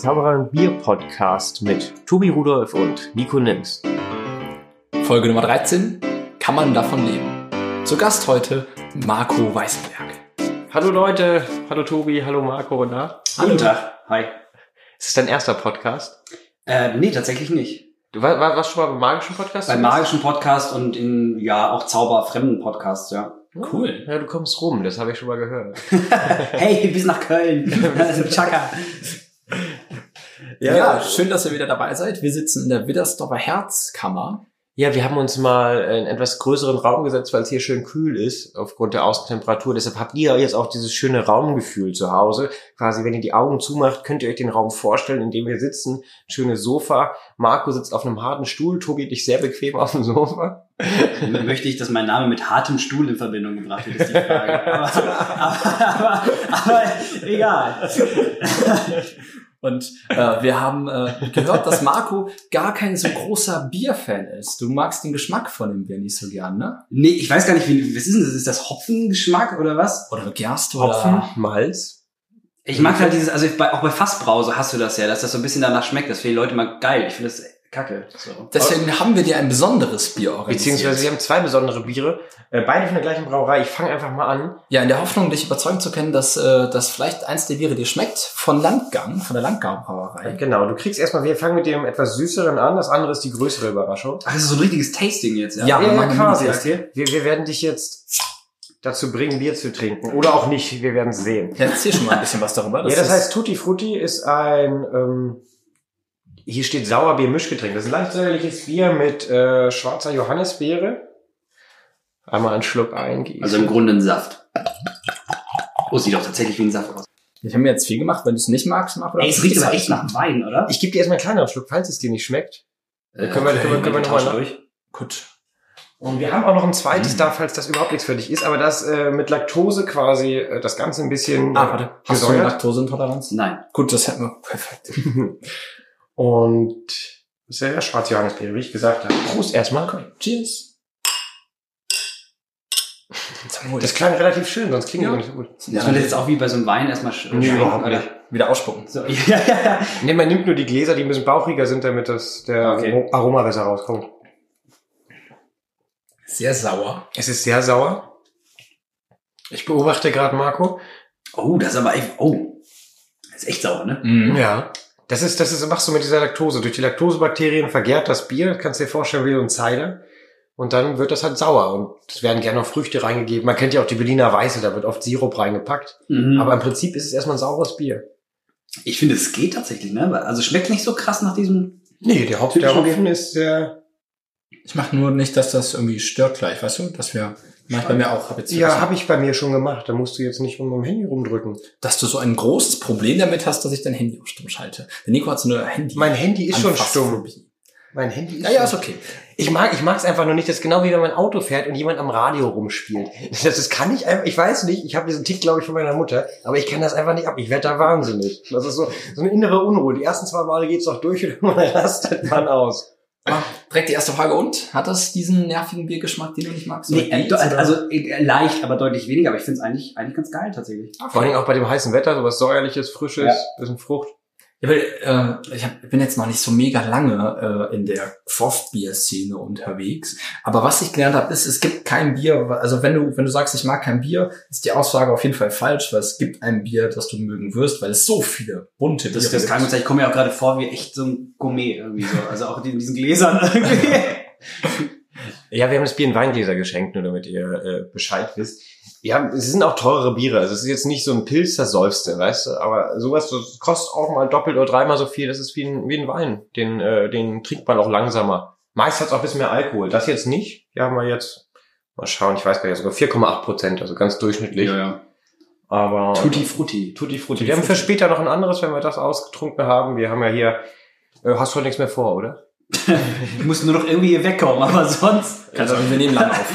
Zauberer und Bier Podcast mit Tobi Rudolf und Nico Nims. Folge Nummer 13. Kann man davon leben? Zu Gast heute Marco Weißenberg. Hallo Leute, hallo Tobi, hallo Marco, na? Guten Tag. Hi. Ist es dein erster Podcast? Äh, nee, tatsächlich nicht. Du war, war, warst schon mal beim magischen Podcast? Beim magischen Podcast und in, ja, auch zauberfremden Podcasts, ja. Cool. Ja, du kommst rum, das habe ich schon mal gehört. hey, bis nach Köln. Das ist Chaka. Ja. schön, dass ihr wieder dabei seid. Wir sitzen in der Widdersdorfer Herzkammer. Ja, wir haben uns mal in etwas größeren Raum gesetzt, weil es hier schön kühl ist, aufgrund der Außentemperatur. Deshalb habt ihr jetzt auch dieses schöne Raumgefühl zu Hause. Quasi, wenn ihr die Augen zumacht, könnt ihr euch den Raum vorstellen, in dem wir sitzen. Ein schönes Sofa. Marco sitzt auf einem harten Stuhl. Tobi dich sehr bequem auf dem Sofa. Möchte ich, dass mein Name mit hartem Stuhl in Verbindung gebracht wird, ist die Frage. Aber, aber, aber, aber egal. Und äh, wir haben äh, gehört, dass Marco gar kein so großer Bierfan ist. Du magst den Geschmack von dem Bier nicht so gern, ne? Nee, ich weiß gar nicht, wie, was ist denn das? Ist das Hopfengeschmack oder was? Oder Gerste Hopfen, oder... Malz. Ich mag halt dieses, also bei, auch bei Fassbrause hast du das ja, dass das so ein bisschen danach schmeckt. Das finden die Leute mal geil. Ich finde das kacke. So. Deswegen haben wir dir ein besonderes Bier organisiert. Beziehungsweise wir haben zwei besondere Biere, äh, beide von der gleichen Brauerei. Ich fange einfach mal an. Ja, in der Hoffnung, dich überzeugen zu können, dass, äh, dass vielleicht eins der Biere dir schmeckt, von Landgang, von der Landgang Brauerei. Genau, du kriegst erstmal, wir fangen mit dem etwas süßeren an, das andere ist die größere Überraschung. Ach, das ist so ein richtiges Tasting jetzt, ja? Ja, Ja, wir ja, quasi. Wir, wir werden dich jetzt dazu bringen, Bier zu trinken. Oder auch nicht, wir werden sehen. Ja, erzähl schon mal ein bisschen was darüber. ja, das heißt, Tutti Frutti ist ein, ähm, hier steht Sauerbier-Mischgetränk. Das ist ein leicht säuerliches Bier mit äh, schwarzer Johannisbeere. Einmal einen Schluck eingießen. Also im Grunde ein Saft. Oh, sieht doch tatsächlich wie ein Saft aus. Ich habe mir jetzt viel gemacht, wenn du es nicht magst, Marco. dann Ey, es riecht aber echt nach Wein, oder? ich gebe dir erstmal einen kleineren Schluck, falls es dir nicht schmeckt. können wir- können wir- können wir noch mal nach- durch. Gut. Und wir haben auch noch ein zweites da, falls das überhaupt nichts für dich ist, aber das äh, mit Laktose quasi äh, das Ganze ein bisschen Ah, warte. Hast du eine gesäuert. Laktoseintoleranz? Nein. Gut, das hätten wir. Perfekt. Und ja der schwarze Johannisbeere, wie ich gesagt habe. Prost erstmal. Cheers. Zum Wohl. Das klang relativ schön, sonst klingt Ja. das nicht so gut. Muss man das jetzt auch wie bei so einem Wein erstmal sch Nee, überhaupt nicht. Wieder ausspucken. So, ja, ja, ja. Nee, man nimmt nur die Gläser, die ein bisschen bauchiger sind, damit das der Okay. Aroma besser rauskommt. Sehr sauer. Es ist sehr sauer. Ich beobachte gerade Marco. Oh, das ist aber echt, oh. Das ist echt sauer, ne? Mhm. Ja. Das ist, das ist, machst du mit dieser Laktose. Durch die Laktosebakterien vergärt das Bier, kannst dir vorstellen, wie so ein Cider. Und dann wird das halt sauer. Und es werden gerne noch Früchte reingegeben. Man kennt ja auch die Berliner Weiße, da wird oft Sirup reingepackt. Mhm. Aber im Prinzip ist es erstmal ein saures Bier. ich finde, es geht tatsächlich, ne? Also schmeckt nicht so krass nach diesem. Nee, der Hopfen, der Hopfen ist sehr, Ich mache nur nicht, dass das irgendwie stört gleich, weißt du? Dass wir, mach ich bei mir auch. Hab jetzt ja, habe ich bei mir schon gemacht. Da musst du jetzt nicht um dem Handy rumdrücken. Dass du so ein großes Problem damit hast, dass ich dein Handy auf stumm schalte. Der Nico hat so eine Handy. Mein Handy ist schon stumm. Mein Handy ist Ja, ja, ist okay. Ich mag, ich mag es einfach nur nicht. Das ist genau wie wenn man Auto fährt und jemand am Radio rumspielt. Das, das kann ich einfach, ich weiß nicht, ich habe diesen Tick, glaube ich, von meiner Mutter, aber ich kann das einfach nicht ab. Ich werde da wahnsinnig. Das ist so, so eine innere Unruhe. Die ersten zwei Male geht's auch durch und dann rastet man aus. Ah, Direkt die erste Frage. Und? Hat das diesen nervigen Biergeschmack, den du nicht magst? Nee, äh, also äh, leicht, aber deutlich weniger. Aber ich finde es eigentlich, eigentlich ganz geil tatsächlich. Vor allem auch bei dem heißen Wetter, sowas säuerliches, frisches, Ja. bisschen Frucht. Ja, weil, äh, ich hab, bin jetzt noch nicht so mega lange äh, in der Craft-Bier-Szene unterwegs. Aber was ich gelernt habe, ist, es gibt kein Bier, also wenn du, wenn du sagst, ich mag kein Bier, ist die Aussage auf jeden Fall falsch, weil es gibt ein Bier, das du mögen wirst, weil es so viele bunte Das, Biere das kann ich gibt. sagen. Ich komme mir auch gerade vor wie echt so ein Gourmet irgendwie so. Also auch in diesen Gläsern irgendwie. Ja, wir haben das Bier in Weingläser geschenkt, nur damit ihr äh, Bescheid wisst. Ja, es sind auch teurere Biere. Also es ist jetzt nicht so ein Pilz, das säufste, weißt du. Aber sowas das kostet auch mal doppelt oder dreimal so viel. Das ist wie ein, wie ein Wein. Den, äh, den trinkt man auch langsamer. Meist hat es auch ein bisschen mehr Alkohol. Das jetzt nicht. Hier haben wir jetzt, mal schauen, ich weiß gar nicht, sogar 4,8 Prozent, also ganz durchschnittlich. ja. Aber Tutti Frutti. Tutti Frutti. Wir haben für später noch ein anderes, wenn wir das ausgetrunken haben. Wir haben ja hier, äh, hast du heute nichts mehr vor, oder? Ich muss nur noch irgendwie hier wegkommen, aber sonst. Also, wir nehmen lang auf.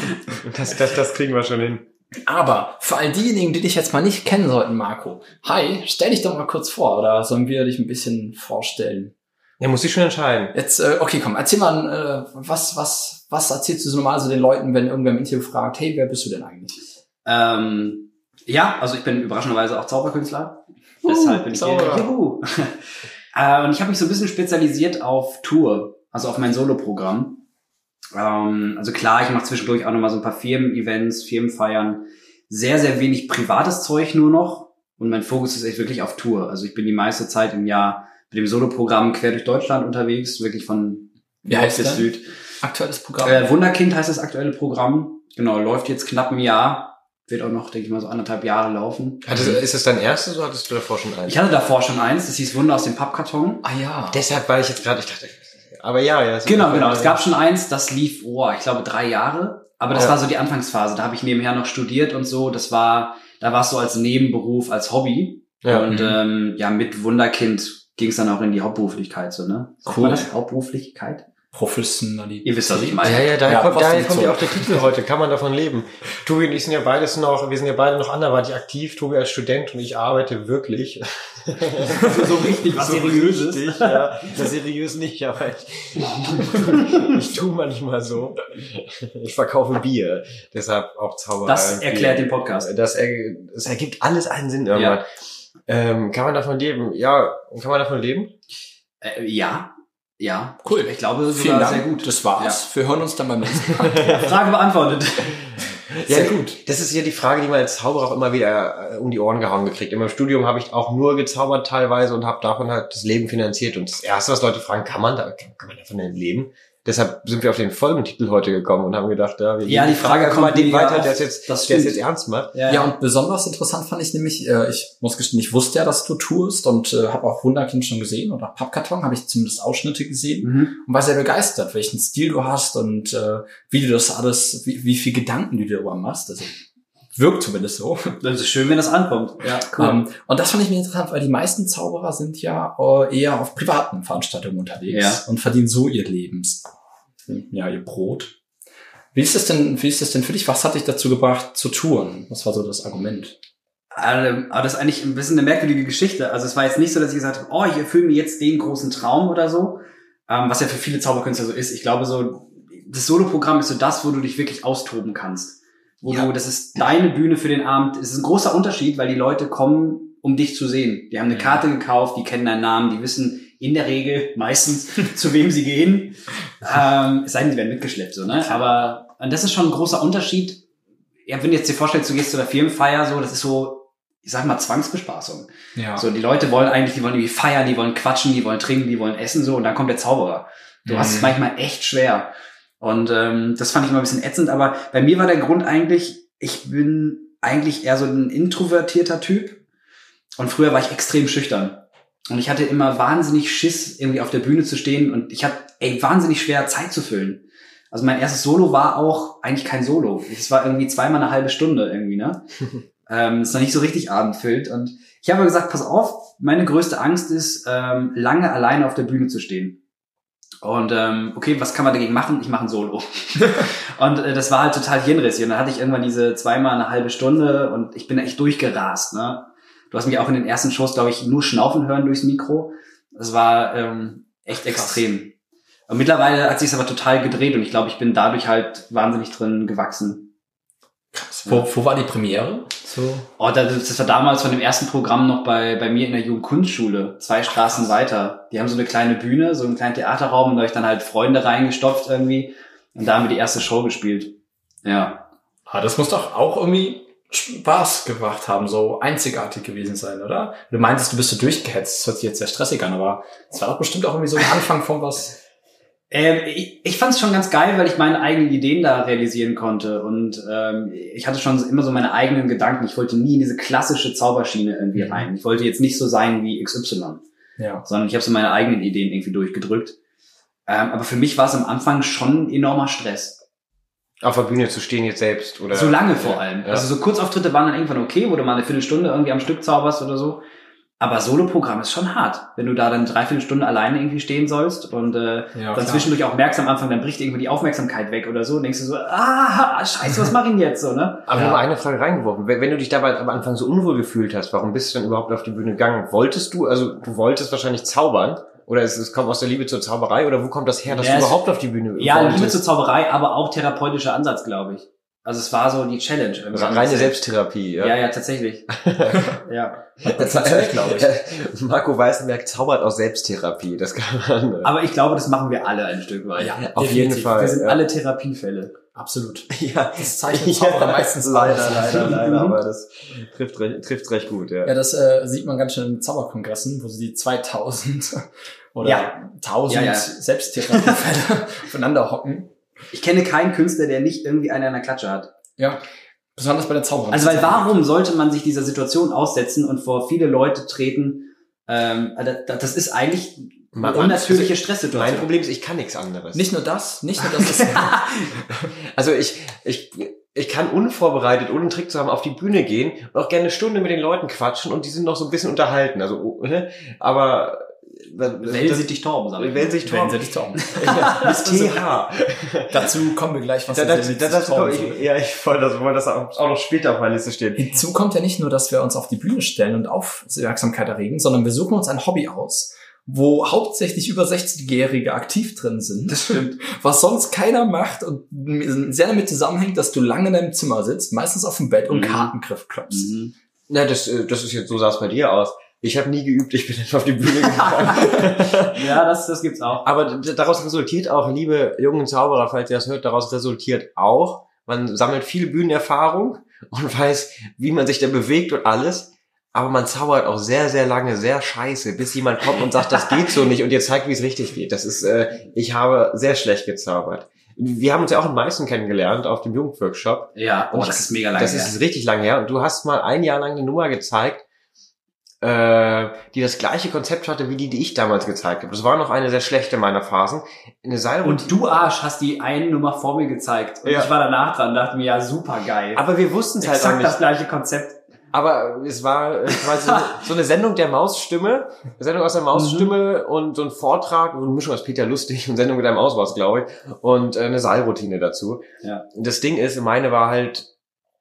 Das, das, das kriegen wir schon hin. Aber für all diejenigen, die dich jetzt mal nicht kennen sollten, Marco, hi, stell dich doch mal kurz vor, oder sollen wir dich ein bisschen vorstellen? Ja, muss ich schon entscheiden. Jetzt, äh, okay, komm, erzähl mal, äh, was, was, was erzählst du so normal so den Leuten, wenn irgendwer im Interview fragt, hey, wer bist du denn eigentlich? Ähm, ja, also ich bin überraschenderweise auch Zauberkünstler. Deshalb bin ich Zauberer. hier. Juhu. Äh, und ich habe mich so ein bisschen spezialisiert auf Tour, also auf mein Solo-Programm. Ähm, also klar, ich mache zwischendurch auch nochmal so ein paar Firmen-Events, Firmenfeiern. Sehr, sehr wenig privates Zeug nur noch. Und mein Fokus ist echt wirklich auf Tour. Also ich bin die meiste Zeit im Jahr mit dem Solo-Programm quer durch Deutschland unterwegs, wirklich von Wie heißt bis das? Süd. Aktuelles Programm. Äh, Wunderkind heißt das aktuelle Programm. Genau, läuft jetzt knapp ein Jahr. Wird auch noch, denke ich mal, so anderthalb Jahre laufen. Hattest, ist es dein erstes oder hattest du davor schon eins? Ich hatte davor schon eins, das hieß Wunder aus dem Pappkarton. ah ja. Deshalb war ich jetzt gerade, ich dachte, aber ja, ja. es- Genau, genau. Es gab schon eins, das lief, oh, ich glaube, drei Jahre. Aber das Ja. war so die Anfangsphase. Da habe ich nebenher noch studiert und so. Das war, da war es so als Nebenberuf, als Hobby. Ja. Und Mhm. ähm, ja, mit Wunderkind ging es dann auch in die Hauptberuflichkeit, so, ne? Cool. das? Hauptberuflichkeit? Professionalität. Ihr wisst, was ich meine. Ja, ja, daher, Ja, kommt, daher kommt ja auch der Titel heute. Kann man davon leben? Tobi und ich sind ja beides noch, wir sind ja beide noch anderweitig aktiv. Tobi als Student und ich arbeite wirklich. so richtig, was So Seriöses. richtig, ja. Seriös nicht, aber ich, ich tue manchmal so. Ich verkaufe Bier, deshalb auch Zauberei. Das erklärt Bier. den Podcast. Das, er, das ergibt alles einen Sinn irgendwann. Ähm, kann man davon leben? Ja, kann man davon leben? Äh, ja, ja. Cool. Ich glaube Vielen sogar Dank. sehr gut. Das war's. Wir hören uns dann beim nächsten Mal. Frage beantwortet. Ja, gut. Das ist ja die Frage, die man als Zauberer auch immer wieder äh, um die Ohren gehauen gekriegt. In meinem Studium habe ich auch nur gezaubert teilweise und habe davon halt das Leben finanziert. Und das Erste, was Leute fragen, kann man da, kann man davon denn leben? Deshalb sind wir auf den Folgentitel heute gekommen und haben gedacht, ja, wir Ja, die Frage einfach mal kommt den weiter, der es jetzt, Das der es jetzt ernst macht. Ja, und besonders interessant fand ich nämlich, äh, ich muss gestehen, ich wusste ja, dass du tourst und äh, habe auch Wunderkind schon gesehen oder Pappkarton habe ich zumindest Ausschnitte gesehen Mhm. und war sehr begeistert, welchen Stil du hast und äh, wie du das alles, wie, wie viel Gedanken du dir darüber machst. Also wirkt zumindest so. Das ist schön, wenn das ankommt. Ja, Ähm, und das fand ich mir interessant, weil die meisten Zauberer sind ja äh, eher auf privaten Veranstaltungen unterwegs Ja. und verdienen so ihr Lebens, ja, ihr Brot. Wie ist das denn, wie ist das denn für dich? Was hat dich dazu gebracht zu touren? Was war so das Argument? Ähm, Aber das ist eigentlich ein bisschen eine merkwürdige Geschichte. Also es war jetzt nicht so, dass ich gesagt habe, oh, ich erfülle mir jetzt den großen Traum oder so, ähm, was ja für viele Zauberkünstler so ist. Ich glaube so, das Soloprogramm ist so das, wo du dich wirklich austoben kannst. Wo Ja. du, das ist deine Bühne für den Abend. Es ist ein großer Unterschied, weil die Leute kommen, um dich zu sehen. Die haben eine Mhm. Karte gekauft, die kennen deinen Namen, die wissen in der Regel meistens, zu wem sie gehen. Ähm, es sei denn, sie werden mitgeschleppt, so, ne? Aber und das ist schon ein großer Unterschied. Ja, wenn du jetzt dir vorstellst, du gehst zu der Firmenfeier, so, das ist so, ich sag mal, Zwangsbespaßung. Ja. So, die Leute wollen eigentlich, die wollen irgendwie feiern, die wollen quatschen, die wollen trinken, die wollen essen, so, und dann kommt der Zauberer. Du hast es Mhm. manchmal echt schwer. Und ähm, das fand ich immer ein bisschen ätzend, aber bei mir war der Grund eigentlich, ich bin eigentlich eher so ein introvertierter Typ. Und früher war ich extrem schüchtern. Und ich hatte immer wahnsinnig Schiss, irgendwie auf der Bühne zu stehen. Und ich hatte, ey, wahnsinnig schwer Zeit zu füllen. Also mein erstes Solo war auch eigentlich kein Solo. Es war irgendwie zweimal eine halbe Stunde irgendwie, ne? ähm, ist noch nicht so richtig abendfüllt. Und ich habe gesagt, pass auf, meine größte Angst ist, ähm, lange alleine auf der Bühne zu stehen. Und ähm, okay, was kann man dagegen machen? Ich mache ein Solo. und äh, das war halt total hirnrissig. Und dann hatte ich irgendwann diese zweimal eine halbe Stunde und ich bin echt durchgerast. Ne? Du hast mich auch in den ersten Shows, glaube ich, nur schnaufen hören durchs Mikro. Das war ähm, echt Krass. extrem. Und mittlerweile hat sich aber total gedreht und ich glaube, ich bin dadurch halt wahnsinnig drin gewachsen. Wo, wo war die Premiere? So. Oh, das, das war damals von dem ersten Programm noch bei, bei mir in der Jugendkunstschule, zwei Straßen weiter. Die haben so eine kleine Bühne, so einen kleinen Theaterraum und da hab ich dann halt Freunde reingestopft irgendwie. Und da haben wir die erste Show gespielt. Ja. Ah, das muss doch auch irgendwie Spaß gemacht haben, so einzigartig gewesen sein, oder? Du meintest, du bist so durchgehetzt. Das hört sich jetzt sehr stressig an, aber es war doch bestimmt auch irgendwie so der Anfang von was. Ähm, ich ich fand es schon ganz geil, weil ich meine eigenen Ideen da realisieren konnte. Und ähm, ich hatte schon immer so meine eigenen Gedanken. Ich wollte nie in diese klassische Zauberschiene irgendwie Mhm. rein. Ich wollte jetzt nicht so sein wie XY. Ja. sondern ich habe so meine eigenen Ideen irgendwie durchgedrückt. Ähm, aber für mich war es am Anfang schon ein enormer Stress. Auf der Bühne zu stehen jetzt selbst oder. So lange vor allem. Ja. Also so Kurzauftritte waren dann irgendwann okay, wo du mal eine Viertelstunde irgendwie am Stück zauberst oder so. Aber Soloprogramm ist schon hart, wenn du da dann dreiviertel Stunde alleine irgendwie stehen sollst und äh, Ja, dann klar. zwischendurch auch merkst am Anfang, dann bricht irgendwie die Aufmerksamkeit weg oder so und denkst du so, ah, scheiße, was mach ich denn jetzt so, ne? Aber Ja. nur eine Frage reingeworfen. Wenn wenn du dich dabei am Anfang so unwohl gefühlt hast, warum bist du dann überhaupt auf die Bühne gegangen? Wolltest du, also du wolltest wahrscheinlich zaubern? Oder es, es kommt aus der Liebe zur Zauberei? Oder wo kommt das her, dass Ja, du überhaupt auf die Bühne Ja, wolltest? Liebe zur Zauberei, aber auch therapeutischer Ansatz, glaube ich. Also es war so die Challenge. irgendwie. Reine Selbsttherapie, Ja, ja, tatsächlich. ja. Das natürlich, glaube ich. Marco Weißenberg zaubert aus Selbsttherapie. Das kann man. Aber ich glaube, das machen wir alle ein Stück weit. Ja, auf jeden. Fall. Wir sind ja. alle Therapiefälle. Absolut. Ja, Das zeichnet Zauberer meistens leider, leider, leider, Mhm. aber das trifft recht, trifft recht gut, ja. Ja, das äh, sieht man ganz schön in Zauberkongressen, wo sie die 2000 oder Ja. 1000 Ja, ja. Selbsttherapiefälle aufeinander hocken. Ich kenne keinen Künstler, der nicht irgendwie einen an der Klatsche hat. Ja. Besonders bei der Zauberin. Also weil warum sollte man sich dieser Situation aussetzen und vor viele Leute treten? Ähm, das, das ist eigentlich eine unnatürliche Mein Stresssituation. Problem ist, ich kann nichts anderes. Nicht nur das, nicht nur das. Ist, Also ich, ich, ich kann unvorbereitet, ohne einen Trick zu haben, auf die Bühne gehen und auch gerne eine Stunde mit den Leuten quatschen und die sind noch so ein bisschen unterhalten. Also, ne? aber Wellen sie dich Torben, sag ich. Wellen sich wenn Torben. sie dich. Ja, das TH. Dazu kommen wir gleich, was Da, das, mit das, Tauben ich, ja, ich wollte das, wollte das auch auch noch später auf meiner Liste stehen. Hinzu kommt ja nicht nur, dass wir uns auf die Bühne stellen und Aufmerksamkeit erregen, sondern wir suchen uns ein Hobby aus, wo hauptsächlich über 60-Jährige aktiv drin sind. Das stimmt. was sonst keiner macht und sehr damit zusammenhängt, dass du lange in deinem Zimmer sitzt, meistens auf dem Bett und Mhm. Kartengriff klopfst. Mhm. Na, das, äh, das ist jetzt, so sah es bei dir aus. Ich habe nie geübt, ich bin einfach auf die Bühne gegangen. Ja, das, das gibt's auch. Aber daraus resultiert auch, liebe jungen Zauberer, falls ihr das hört, daraus resultiert auch, man sammelt viel Bühnenerfahrung und weiß, wie man sich da bewegt und alles. Aber man zaubert auch sehr, sehr lange, sehr scheiße, bis jemand kommt und sagt, das geht so nicht und dir zeigt, wie es richtig geht. Das ist, äh, ich habe sehr schlecht gezaubert. Wir haben uns ja auch in Meißen kennengelernt auf dem Jugendworkshop. Ja, oh, Und das ist mega lange Das her. ist richtig lange her. Und du hast mal ein Jahr lang eine Nummer gezeigt, äh, die das gleiche Konzept hatte wie die, die ich damals gezeigt habe. Das war noch eine sehr schlechte meiner Phasen. Eine Seilroutine. Und du Arsch hast die eine Nummer vor mir gezeigt. Und Ja. ich war danach dran, dachte mir, ja, super geil. aber wir wussten es halt auch nicht. das gleiche Konzept. Aber es war quasi so, so eine Sendung der Mausstimme, eine Sendung aus der Mausstimme und so ein Vortrag, so eine Mischung aus Peter Lustig und Sendung mit einem Maus war glaube ich, und äh, eine Seilroutine dazu. Ja. Das Ding ist, meine war halt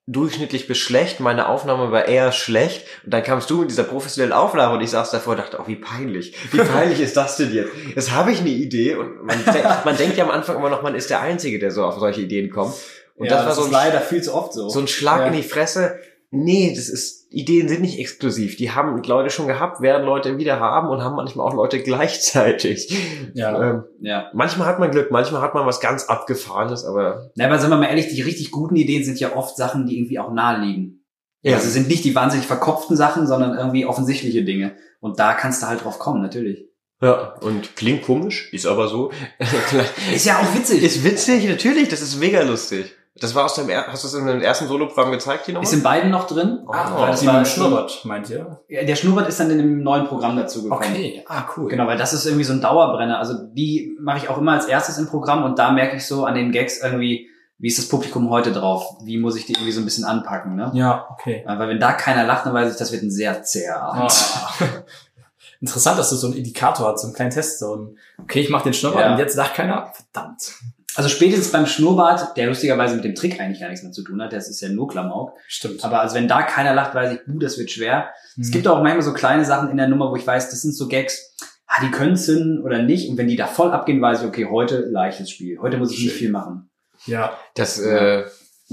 durchschnittlich bis schlecht, meine Aufnahme war eher schlecht und dann kamst du mit dieser professionellen Aufnahme und ich saß davor und dachte, oh, wie peinlich, wie peinlich ist das denn jetzt? Jetzt habe ich eine Idee und man, de man denkt ja am Anfang immer noch, man ist der Einzige, der so auf solche Ideen kommt. Und ja, das war so ist ein leider viel zu oft so. so ein Schlag Ja. in die Fresse. Nee, das ist, Ideen sind nicht exklusiv. Die haben Leute schon gehabt, werden Leute wieder haben und haben manchmal auch Leute gleichzeitig. Ja. Ähm, ja. manchmal hat man Glück, manchmal hat man was ganz Abgefahrenes, aber Na, aber sind wir mal ehrlich, die richtig guten Ideen sind ja oft Sachen, die irgendwie auch nahe liegen. ja. Also sind nicht die wahnsinnig verkopften Sachen, sondern irgendwie offensichtliche Dinge. Und da kannst du halt drauf kommen, natürlich. ja. Und klingt komisch, ist aber so. Ist ja auch witzig. ist witzig, natürlich, das ist mega lustig. Das war aus dem, er hast du das in dem ersten Soloprogramm gezeigt, die Nummer? Ist in beiden noch drin. Ah, weil das war ein Schnurrbart, meint ihr? Ja, Der Schnurrbart ist dann in dem neuen Programm dazu gekommen. Okay, ah, cool. Genau, weil das ist irgendwie so ein Dauerbrenner. Also die mache ich auch immer als erstes im Programm und da merke ich so an den Gags irgendwie, wie ist das Publikum heute drauf? Wie muss ich die irgendwie so ein bisschen anpacken, ne? Ja, okay. Weil wenn da keiner lacht, dann weiß ich, das wird ein sehr zäher Abend. Ah. Interessant, dass du so einen Indikator hast, so einen kleinen Test, so ein, okay, ich mache den Schnurrbart Ja. und jetzt lacht keiner. Verdammt. Also spätestens beim Schnurrbart, der lustigerweise mit dem Trick eigentlich gar nichts mehr zu tun hat, das ist ja nur Klamauk. Stimmt. Aber also wenn da keiner lacht, weiß ich, uh, das wird schwer. Es Mhm. gibt auch manchmal so kleine Sachen in der Nummer, wo ich weiß, das sind so Gags, ah, die können zünden oder nicht. Und wenn die da voll abgehen, weiß ich, okay, heute leichtes Spiel. Heute muss ich nicht Schön. viel machen. Ja. Das, äh,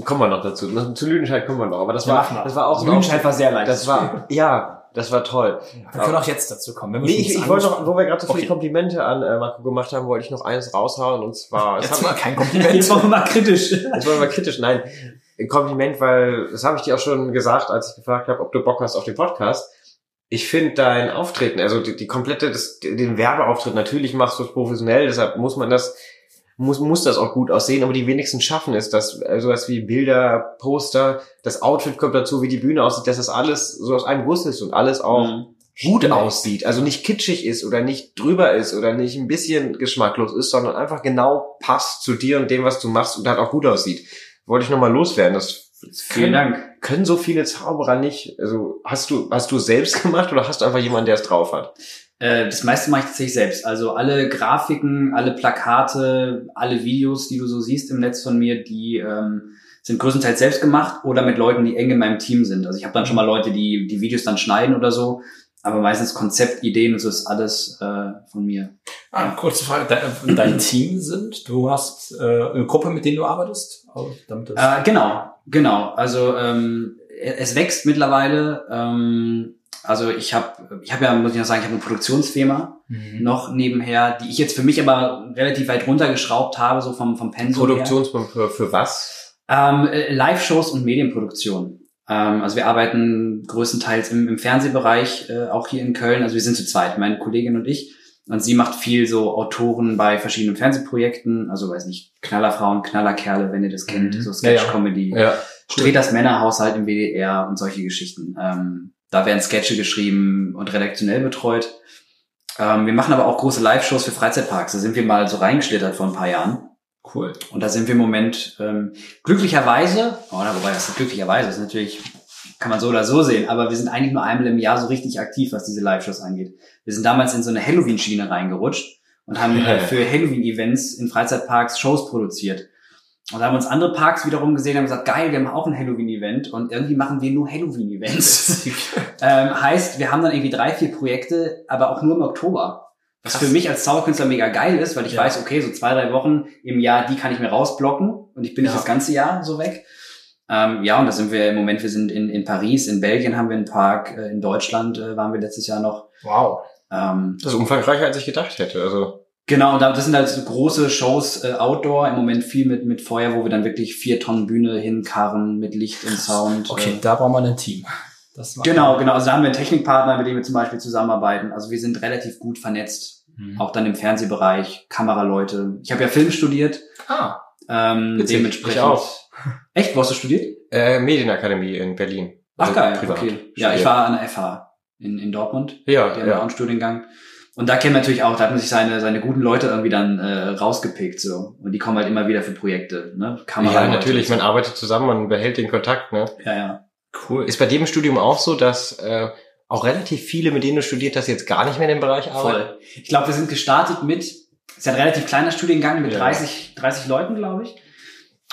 kommen wir noch dazu. Zu Lüdenscheid kommen wir noch. Aber das Ja, war, das war auch so Lüdenscheid war sehr leicht. Das war, ja, das war toll. Wir können auch jetzt dazu kommen. Nee, ich, ich wollte noch, wo wir gerade so viele Okay. Komplimente an äh, Marco gemacht haben, wollte ich noch eines raushauen und zwar, es Jetzt hat, mal kein Kompliment. Jetzt wollen wir mal kritisch. jetzt wollen wir mal kritisch, nein, ein Kompliment, weil das habe ich dir auch schon gesagt, als ich gefragt habe, ob du Bock hast auf den Podcast. Ich finde dein Auftreten, also die, die komplette, das, den Werbeauftritt, natürlich machst du es professionell, deshalb muss man das, muss, muss das auch gut aussehen, aber die wenigsten schaffen es, dass äh, sowas wie Bilder, Poster, das Outfit kommt dazu, wie die Bühne aussieht, dass das alles so aus einem Guss ist und alles auch Mhm. gut Stimmt. aussieht, also nicht kitschig ist oder nicht drüber ist oder nicht ein bisschen geschmacklos ist, sondern einfach genau passt zu dir und dem, was du machst und halt auch gut aussieht. Wollte ich nochmal loswerden. Das Vielen können, Dank. können so viele Zauberer nicht. Also hast du hast du es selbst gemacht oder hast du einfach jemanden, der es drauf hat? Äh, das meiste mache ich tatsächlich selbst. Also alle Grafiken, alle Plakate, alle Videos, die du so siehst im Netz von mir, die ähm, sind größtenteils selbst gemacht oder mit Leuten, die eng in meinem Team sind. Also ich habe dann schon mal Leute, die die Videos dann schneiden oder so. Aber meistens Konzept, Ideen und so ist alles äh, von mir. Ah, kurze Frage. Dein, dein Team sind, du hast äh, eine Gruppe, mit denen du arbeitest? Also, damit das Äh, genau, genau. Also ähm, es wächst mittlerweile. Ähm, also ich habe, ich habe ja, muss ich noch sagen, ich habe eine Produktionsfirma Mhm. noch nebenher, die ich jetzt für mich aber relativ weit runtergeschraubt habe, so vom, vom Pensum her. Produktionsbombe für, für was? Ähm, äh, Live-Shows und Medienproduktion. Ähm, also wir arbeiten größtenteils im, im Fernsehbereich, äh, auch hier in Köln. Also wir sind zu zweit, meine Kollegin und ich. Und sie macht viel so Autoren bei verschiedenen Fernsehprojekten. Also weiß nicht, Knallerfrauen, Knallerkerle, wenn ihr das kennt, Mhm. so Sketch-Comedy. Ja. Dreht das Männerhaushalt im WDR und solche Geschichten. Ähm, da werden Sketche geschrieben und redaktionell betreut. Ähm, wir machen aber auch große Live-Shows für Freizeitparks. Da sind wir mal so reingeschlittert vor ein paar Jahren. Cool. Und da sind wir im Moment ähm, glücklicherweise, oder wobei das ist glücklicherweise, das ist natürlich, kann man so oder so sehen, aber wir sind eigentlich nur einmal im Jahr so richtig aktiv, was diese Live-Shows angeht. Wir sind damals in so eine Halloween-Schiene reingerutscht und haben äh, für Halloween-Events in Freizeitparks Shows produziert. Und da haben uns andere Parks wiederum gesehen und haben gesagt, geil, wir haben auch ein Halloween-Event und irgendwie machen wir nur Halloween-Events. ähm, heißt, wir haben dann irgendwie drei, vier Projekte, aber auch nur im Oktober. Was Krass. für mich als Zauberkünstler mega geil ist, weil ich Ja. weiß, okay, so zwei, drei Wochen im Jahr, die kann ich mir rausblocken und ich bin nicht Ja. das ganze Jahr so weg. Ähm, ja, und da sind wir im Moment, wir sind in, in Paris, in Belgien haben wir einen Park, äh, in Deutschland äh, waren wir letztes Jahr noch. Wow. Ähm, Das ist umfangreicher, als ich gedacht hätte. Also, genau, das sind halt so große Shows äh, Outdoor, im Moment viel mit, mit Feuer, wo wir dann wirklich vier Tonnen Bühne hinkarren mit Licht und Sound. Okay, Äh, da braucht man ein Team. Das Genau, genau. Also da haben wir einen Technikpartner, mit dem wir zum Beispiel zusammenarbeiten. Also wir sind relativ gut vernetzt, Mhm. auch dann im Fernsehbereich, Kameraleute. Ich habe ja Film studiert, Ah, ähm, Witzig, dementsprechend. ich auch. Echt? Wo hast du studiert? äh, Medienakademie in Berlin. Ach Also geil, privat okay. Ja, studiert. ich war an der FH in, in Dortmund. Ja, Die haben ja auch ja. einen Studiengang. Und da kennt man natürlich auch, da hat man sich seine, seine guten Leute irgendwie dann äh, rausgepickt so. Und die kommen halt immer wieder für Projekte, ne? Ja, Kameraleute natürlich, man arbeitet zusammen, man behält den Kontakt, ne? Ja, ja. cool. Ist bei dem Studium auch so, dass äh, auch relativ viele, mit denen du studiert hast, jetzt gar nicht mehr in dem Bereich arbeiten? Voll. Ich glaube, wir sind gestartet mit, ist ja ein relativ kleiner Studiengang mit Ja. 30, 30 Leuten, glaube ich.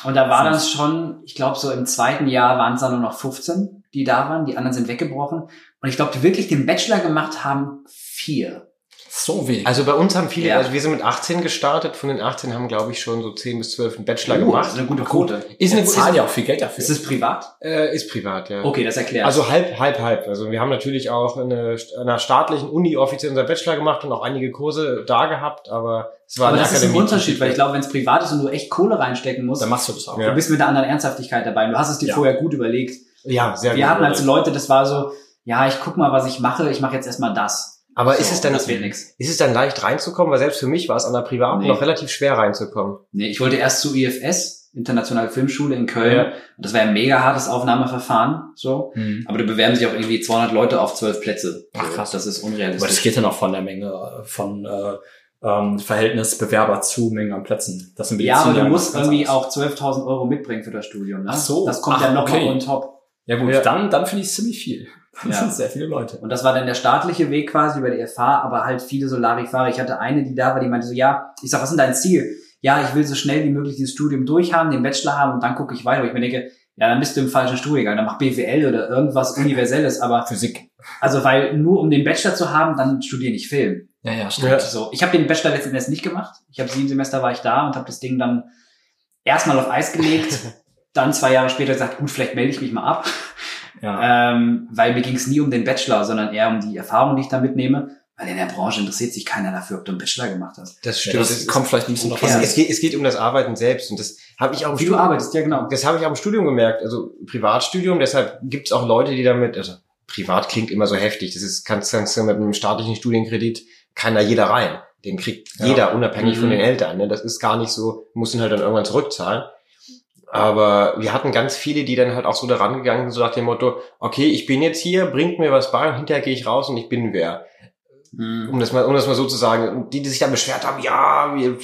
Und da war dann schon, ich glaube, so im zweiten Jahr waren es dann nur noch 15, die da waren. Die anderen sind weggebrochen. Und ich glaube, die wirklich den Bachelor gemacht haben, vier. So wenig. Also bei uns haben viele, Ja. also wir sind mit 18 gestartet, von den 18 haben, glaube ich, schon so 10 bis 12 einen Bachelor Oh, gemacht. Das ist eine gute Quote. Ist eine ist, ja auch viel Geld dafür. Ist es privat? äh, ist privat, ja. Okay, das erklärt. Also halb, halb, halb. Also wir haben natürlich auch eine, einer staatlichen Uni offiziell unser Bachelor gemacht und auch einige Kurse da gehabt, aber es war aber das ist ein Unterschied, weil ich glaube, wenn es privat ist und du echt Kohle reinstecken musst, Dann machst du das auch. Ja. du bist mit einer anderen Ernsthaftigkeit dabei. Und du hast es dir Ja. vorher gut überlegt. Ja, sehr Wir gut. hatten halt so Leute, das war so, ja, ich guck mal, was ich mache. Ich mache jetzt erstmal das. Aber so, ist es dann, das wird nix. ist es dann leicht reinzukommen? Weil selbst für mich war es an der privaten Nee. noch relativ schwer reinzukommen. Nee, ich wollte erst zu IFS, Internationale Filmschule in Köln. Ja. Und das war ein mega hartes Aufnahmeverfahren, so. Mhm. Aber da bewerben sich auch irgendwie 200 Leute auf 12 Plätze. Ach, krass. Das ist Aber das unrealistisch. geht dann auch von der Menge von äh, ähm, Verhältnis Bewerber zu Menge an Plätzen. Das sind ja, aber du musst irgendwie auch 12.000 Euro mitbringen für das Studium. Ne? Ach so. Das kommt Ach, ja nochmal okay. on top. Ja gut, Ja. dann, dann finde ich es ziemlich viel. Das Ja. sind sehr viele Leute. Und das war dann der staatliche Weg quasi über die FH, aber halt viele so Larifari. Ich hatte eine, die da war, die meinte so, ja, ich sag, was ist denn dein Ziel? Ja, ich will so schnell wie möglich dieses Studium durchhaben, den Bachelor haben und dann gucke ich weiter. Wo ich mir denke, ja, dann bist du im falschen Studiengang, dann mach BWL oder irgendwas Universelles, aber Physik. also weil nur um den Bachelor zu haben, dann studiere ich Film. Ja, ja, stimmt. Ja. So, ich habe den Bachelor letzten Endes nicht gemacht. Ich habe sieben Semester war ich da und habe das Ding dann erstmal auf Eis gelegt, dann zwei Jahre später gesagt, gut, vielleicht melde ich mich mal ab. Ja. Ähm, weil mir ging es nie um den Bachelor, sondern eher um die Erfahrung, die ich da mitnehme. Weil in der Branche interessiert sich keiner dafür, ob du einen Bachelor gemacht hast. Das stimmt. das Es- kommt vielleicht ein bisschen Okay. noch es, was. es, geht, es geht um das Arbeiten selbst und das habe ich auch im Wie du Studium- arbeitest, ja genau. Das habe ich auch im Studium gemerkt, also Privatstudium, deshalb gibt es auch Leute, die damit, also privat klingt immer so heftig, das ist, kannst, kannst du mit einem staatlichen Studienkredit, kann da jeder rein. Den kriegt Ja. jeder, unabhängig von Mhm. den Eltern. Ne? Das ist gar nicht so, muss ihn halt dann irgendwann zurückzahlen. Aber wir hatten ganz viele, die dann halt auch so daran gegangen sind, so nach dem Motto, okay, ich bin jetzt hier, bringt mir was bei und hinterher gehe ich raus und ich bin wer. Mhm. Um das mal, um das mal so zu sagen. Und die, die sich dann beschwert haben, ja, wir,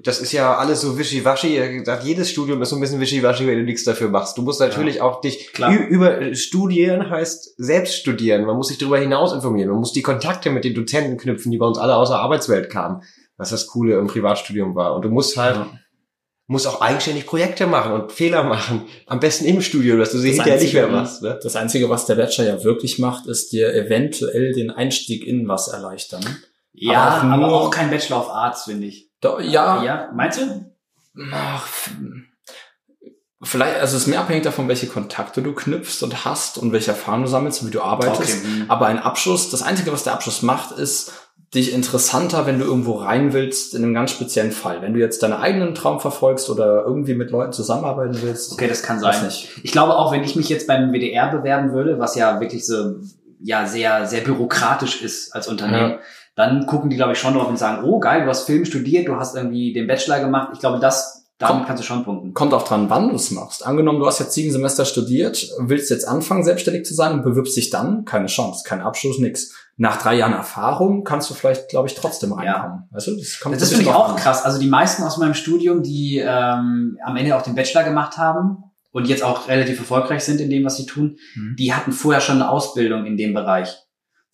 das ist ja alles so wischiwaschi. Jedes Studium ist so ein bisschen wischiwaschi, wenn du nichts dafür machst. Du musst natürlich auch dich Klar. über studieren heißt selbst studieren. Man muss sich darüber hinaus informieren. Man muss die Kontakte mit den Dozenten knüpfen, die bei uns alle aus der Arbeitswelt kamen. Was das Coole im Privatstudium war. Und du musst halt, Ja. Muss auch eigenständig Projekte machen und Fehler machen. Am besten im Studio, dass du sie Das hinterher nicht mehr Einzige- machst. Ne? Das Einzige, was der Bachelor ja wirklich macht, ist dir eventuell den Einstieg in was erleichtern. Ja, Aber auch aber, nur- auch kein Bachelor of Arts, finde ich. Da, ja, Ja, meinst du? Ach, vielleicht, also es ist mehr abhängig davon, welche Kontakte du knüpfst und hast und welche Erfahrungen du sammelst und wie du arbeitest. hm. Aber ein Abschluss, das Einzige, was der Abschluss macht, ist dich interessanter, wenn du irgendwo rein willst, in einem ganz speziellen Fall. Wenn du jetzt deinen eigenen Traum verfolgst oder irgendwie mit Leuten zusammenarbeiten willst. Okay, das kann sein. nicht. Ich glaube auch, wenn ich mich jetzt beim WDR bewerben würde, was ja wirklich so ja sehr sehr bürokratisch ist als Unternehmen, dann gucken die glaube ich schon drauf und sagen, oh geil, du hast Film studiert, du hast irgendwie den Bachelor gemacht. Ich glaube, das damit kannst du schon punkten. Kommt auch dran, wann du es machst. Angenommen, du hast jetzt sieben Semester studiert, willst jetzt anfangen, selbstständig zu sein und bewirbst dich dann, keine Chance, kein Abschluss, nix. Nach drei Jahren Erfahrung kannst du vielleicht, glaube ich, trotzdem reinkommen. Weißt du, das kommt Das finde ich auch an. krass. Also die meisten aus meinem Studium, die ähm, am Ende auch den Bachelor gemacht haben und jetzt auch relativ erfolgreich sind in dem, was sie tun, Mhm. die hatten vorher schon eine Ausbildung in dem Bereich.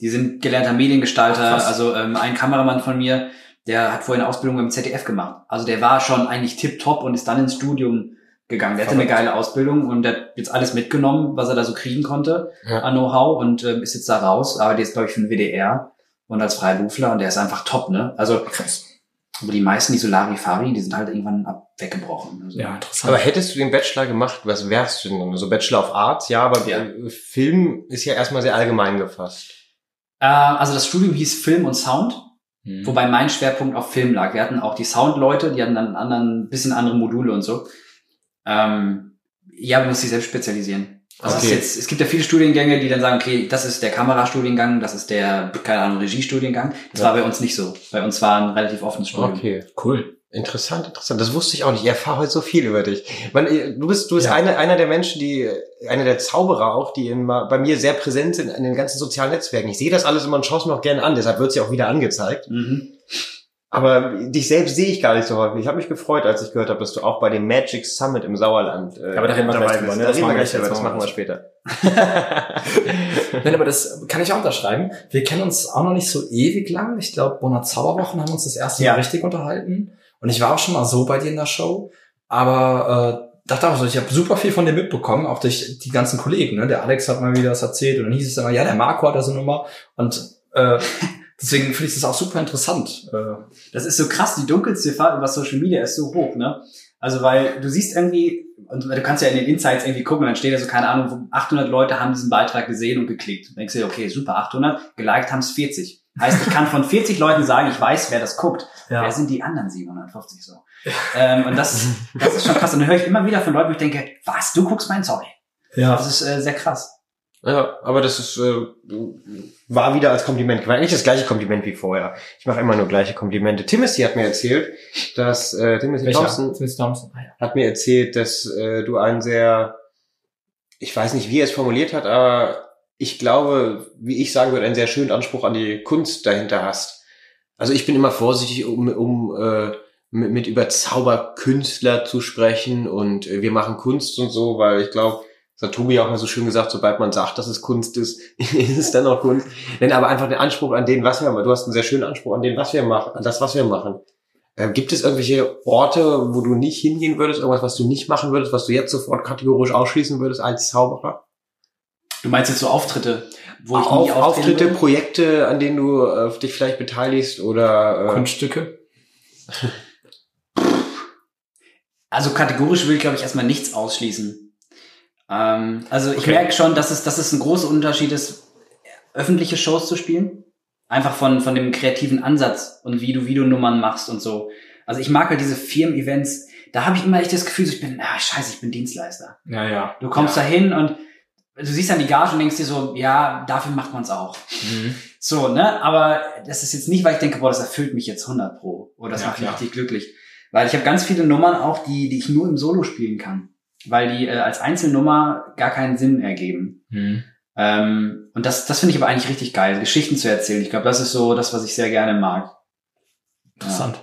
Die sind gelernter Mediengestalter. Ach, also ähm, ein Kameramann von mir, der hat vorher eine Ausbildung beim ZDF gemacht. Also der war schon eigentlich tipptopp und ist dann ins Studium gegangen. Der hatte eine geile Ausbildung und der hat jetzt alles mitgenommen, was er da so kriegen konnte Ja. an Know-how und ähm, ist jetzt da raus, arbeitet jetzt, glaube ich, für den WDR und als Freiberufler und der ist einfach top, ne? Also Krass. aber die meisten, die so Larifari, die sind halt irgendwann ab weggebrochen. Also, Ja, interessant. Aber hättest du den Bachelor gemacht, was wärst du denn? dann? So Bachelor of Arts, ja, aber Ja. äh, Film ist ja erstmal sehr allgemein gefasst. Äh, also das Studium hieß Film und Sound, Mhm. wobei mein Schwerpunkt auf Film lag. Wir hatten auch die Soundleute, die hatten dann einen anderen, bisschen andere Module und so. Ähm, ja, wir mussten sich selbst spezialisieren. Also es, ist Okay. jetzt, es gibt ja viele Studiengänge, die dann sagen, okay, das ist der Kamerastudiengang, das ist der, keine Ahnung, Regiestudiengang. Das Ja. war bei uns nicht so. Bei uns war ein relativ offenes Studium. Okay. Cool. Interessant, interessant. Das wusste ich auch nicht. Ich erfahre heute so viel über dich. Man, äh, du bist, du bist Ja. einer, einer der Menschen, die, einer der Zauberer auch, die immer bei mir sehr präsent sind in den ganzen sozialen Netzwerken. Ich sehe das alles immer und schaue es mir auch gerne an. Deshalb wird es ja auch wieder angezeigt. Mhm. Aber dich selbst sehe ich gar nicht so häufig. Ich habe mich gefreut, als ich gehört habe, dass du auch bei dem Magic Summit im Sauerland äh, Aber da reden wir dabei gleich drüber, bist. ne? Da Das machen wir gleich. Das machen wir später. Nein, aber das kann ich auch unterschreiben. Wir kennen uns auch noch nicht so ewig lang. Ich glaube, Bonner Zauberwochen haben wir uns das erste Ja. Mal richtig unterhalten. Und ich war auch schon mal so bei dir in der Show. Aber äh, dachte auch so, ich habe super viel von dir mitbekommen, auch durch die ganzen Kollegen. Ne? Der Alex hat mal wieder was erzählt und dann hieß es immer, ja, der Marco hat da so eine Nummer. Und äh, deswegen finde ich das auch super interessant. Äh, Das ist so krass, die Dunkelziffer über Social Media ist so hoch, ne? Also weil du siehst irgendwie, und du kannst ja in den Insights irgendwie gucken, dann steht da so, keine Ahnung, 800 Leute haben diesen Beitrag gesehen und geklickt. Und denkst du dir, okay, super, 800, geliked haben es 40. Heißt, ich kann von 40 Leuten sagen, ich weiß, wer das guckt. Wer sind die anderen 750 so? ähm, und das, das ist schon krass. Und dann höre ich immer wieder von Leuten, wo ich denke, was, du guckst meinen Story? ja. Das ist äh, sehr krass. Ja, aber das ist äh, war wieder als Kompliment gemeint. Nicht das gleiche Kompliment wie vorher. Ich mache immer nur gleiche Komplimente. Timothy hat mir erzählt, dass äh, Timothy Thompson Timothy Thompson. Ah, ja. hat mir erzählt, dass äh, du ein sehr, ich weiß nicht, wie er es formuliert hat, aber ich glaube, wie ich sagen würde, einen sehr schönen Anspruch an die Kunst dahinter hast. Also ich bin immer vorsichtig, um, um äh, mit, mit über Zauberkünstler zu sprechen und äh, wir machen Kunst und so, weil ich glaube, das hat Tobi auch mal so schön gesagt, sobald man sagt, dass es Kunst ist, ist es dann auch Kunst. Denn aber einfach den Anspruch an den, was wir machen. Du hast einen sehr schönen Anspruch an den, was wir machen, an das, was wir machen. Äh, gibt es irgendwelche Orte, wo du nicht hingehen würdest, irgendwas, was du nicht machen würdest, was du jetzt sofort kategorisch ausschließen würdest als Zauberer? Du meinst jetzt so Auftritte, wo ich Auf, nie Auftritte, würde? Projekte, an denen du äh, dich vielleicht beteiligst oder äh, Kunststücke. Also kategorisch will ich, glaube ich, erstmal nichts ausschließen. Ähm, also ich Okay. merke schon, dass es, dass es ein großer Unterschied ist, öffentliche Shows zu spielen. Einfach von, von dem kreativen Ansatz und wie du Videonummern machst und so. Also ich mag halt diese Firmen-Events, da habe ich immer echt das Gefühl, ich bin, ah, scheiße, ich bin Dienstleister. Ja, ja. Du kommst ja. da hin und du siehst dann die Gage und denkst dir so, ja, dafür macht man es auch. Mhm. So, ne? Aber das ist jetzt nicht, weil ich denke, boah, das erfüllt mich jetzt 100 pro. Oder das Ja, macht mich richtig glücklich. Weil ich habe ganz viele Nummern auch, die, die ich nur im Solo spielen kann. Weil die äh, als Einzelnummer gar keinen Sinn ergeben. Mhm. Ähm, und das, das finde ich aber eigentlich richtig geil, Geschichten zu erzählen. Ich glaube, das ist so das, was ich sehr gerne mag. Interessant.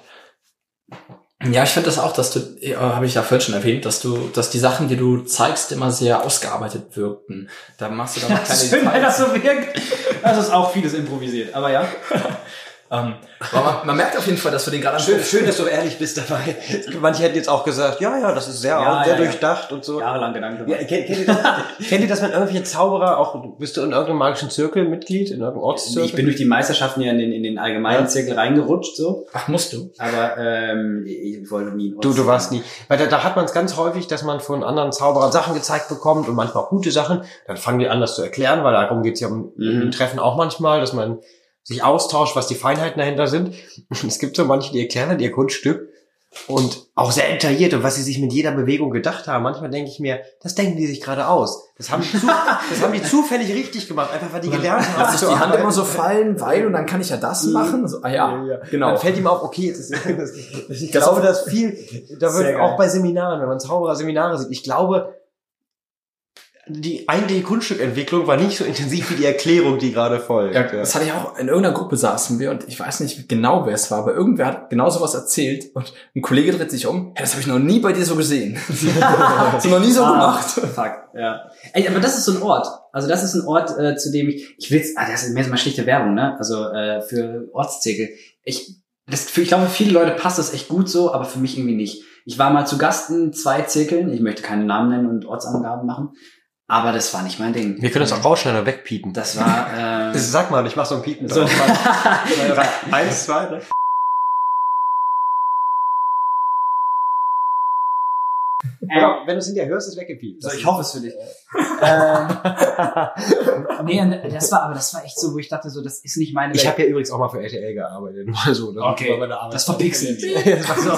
Ja, ich finde das auch, dass du, äh, habe ich ja vorhin schon erwähnt, dass du, dass die Sachen, die du zeigst, immer sehr ausgearbeitet wirkten. Da machst du dann noch Das keine schön, weil das so wirkt. Das ist auch vieles improvisiert, aber ja. Ähm, aber man, man merkt auf jeden Fall, dass wir den gerade Schön, schön, dass du ehrlich bist dabei. Manche hätten jetzt auch gesagt, ja, ja, das ist sehr, Ja, sehr ja, ja. durchdacht und so. Jahrelang Gedanken Ja, kennt, kennt, ihr das, kennt ihr das, wenn irgendwelche Zauberer, auch bist du in irgendeinem magischen Zirkel Mitglied, in irgendeinem Ortszirkel? Ich bin durch die Meisterschaften ja in den, in den allgemeinen Ja. Zirkel reingerutscht, so. Ach, musst du? Aber ähm, ich wollte nie. Du, du warst nie. Weil da, da hat man es ganz häufig, dass man von anderen Zauberern Sachen gezeigt bekommt und manchmal auch gute Sachen. Dann fangen die an, das zu erklären, weil darum geht's ja um Mhm. im Treffen auch manchmal, dass man sich austauscht, was die Feinheiten dahinter sind. Und es gibt so manche, die erklären dann ihr Kunststück und auch sehr detailliert und was sie sich mit jeder Bewegung gedacht haben. Manchmal denke ich mir, das denken die sich gerade aus. Das haben die, zu, das haben die zufällig richtig gemacht, einfach weil die gelernt haben. Lass ich die Hand immer so fallen, weil und dann kann ich ja das machen. So, ah ja, genau. Dann fällt ihm auf, okay, jetzt ist, das, ich glaube, dass viel, da wird auch bei Seminaren, wenn man Zauberer Seminare sieht, ich glaube, die eigentliche Kunststückentwicklung war nicht so intensiv wie die Erklärung, die gerade folgt. Ja, das hatte ich auch, in irgendeiner Gruppe saßen wir und ich weiß nicht genau, wer es war, aber irgendwer hat genau sowas erzählt und ein Kollege dreht sich um, hey, das habe ich noch nie bei dir so gesehen. das noch nie so Ah, gemacht. Fuck, ja. Ey, aber das ist so ein Ort. Also das ist ein Ort, äh, zu dem ich, ich will's, ah, das ist mehr so mal schlichte Werbung, ne? Also äh, für Ortszirkel. Ich, das, für, ich glaube, für viele Leute passt das echt gut so, aber für mich irgendwie nicht. Ich war mal zu Gast in zwei Zirkeln. Ich möchte keine Namen nennen und Ortsangaben machen, aber das war nicht mein Ding. Wir können das auch rausschneiden und wegpiepen. Das war. Äh, Sag mal, ich mach so ein Piepen. so. Eins, zwei, drei. Ja, wenn du es hinterher hörst, ist weggepiept. so, ich hoffe es für dich. ähm, nee, das war, aber das war echt so, wo ich dachte, so, das ist nicht meine Ich habe ja übrigens auch mal für RTL gearbeitet. Mal so, das Okay. war meine Arbeit. Das verpixelt. das, so,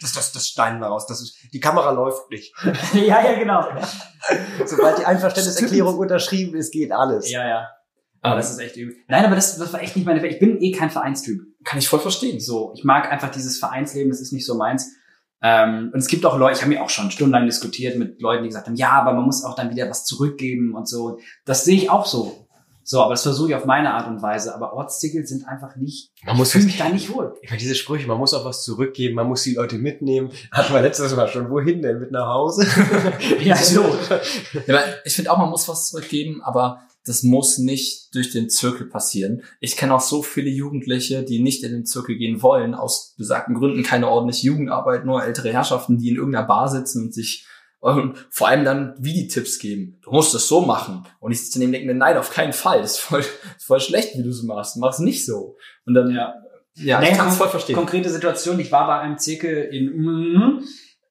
das, das, das Stein daraus. Das ist, die Kamera läuft nicht. ja, ja, genau. Sobald die Einverständniserklärung unterschrieben ist, geht alles. Ja, ja. Aber das ist echt übel. Nein, aber das, das war echt nicht meine Welt. Ich bin eh kein Vereinstyp. Kann ich voll verstehen. So, ich mag einfach dieses Vereinsleben, das ist nicht so meins. Ähm, und es gibt auch Leute, ich habe mir auch schon stundenlang diskutiert mit Leuten, die gesagt haben, ja, aber man muss auch dann wieder was zurückgeben und so. Das sehe ich auch so. So, aber das versuche ich auf meine Art und Weise. Aber Ortstitel sind einfach nicht, Man muss ich fühle mich da nicht wohl. Ich meine, diese Sprüche, man muss auch was zurückgeben, man muss die Leute mitnehmen. Hatten wir letztes Mal schon. Wohin denn? Mit nach Hause? Ja, so. Ja, aber ich finde auch, man muss was zurückgeben, aber das muss nicht durch den Zirkel passieren. Ich kenne auch so viele Jugendliche, die nicht in den Zirkel gehen wollen, aus besagten Gründen keine ordentliche Jugendarbeit, nur ältere Herrschaften, die in irgendeiner Bar sitzen und sich und vor allem dann wie die Tipps geben. Du musst es so machen. Und ich sitze daneben denke mir, nein, auf keinen Fall. Das ist voll, das ist voll schlecht, wie du es machst. Mach es nicht so. Und dann, ja, Ja. ja ich kann es voll verstehen. Konkrete Situation, ich war bei einem Zirkel in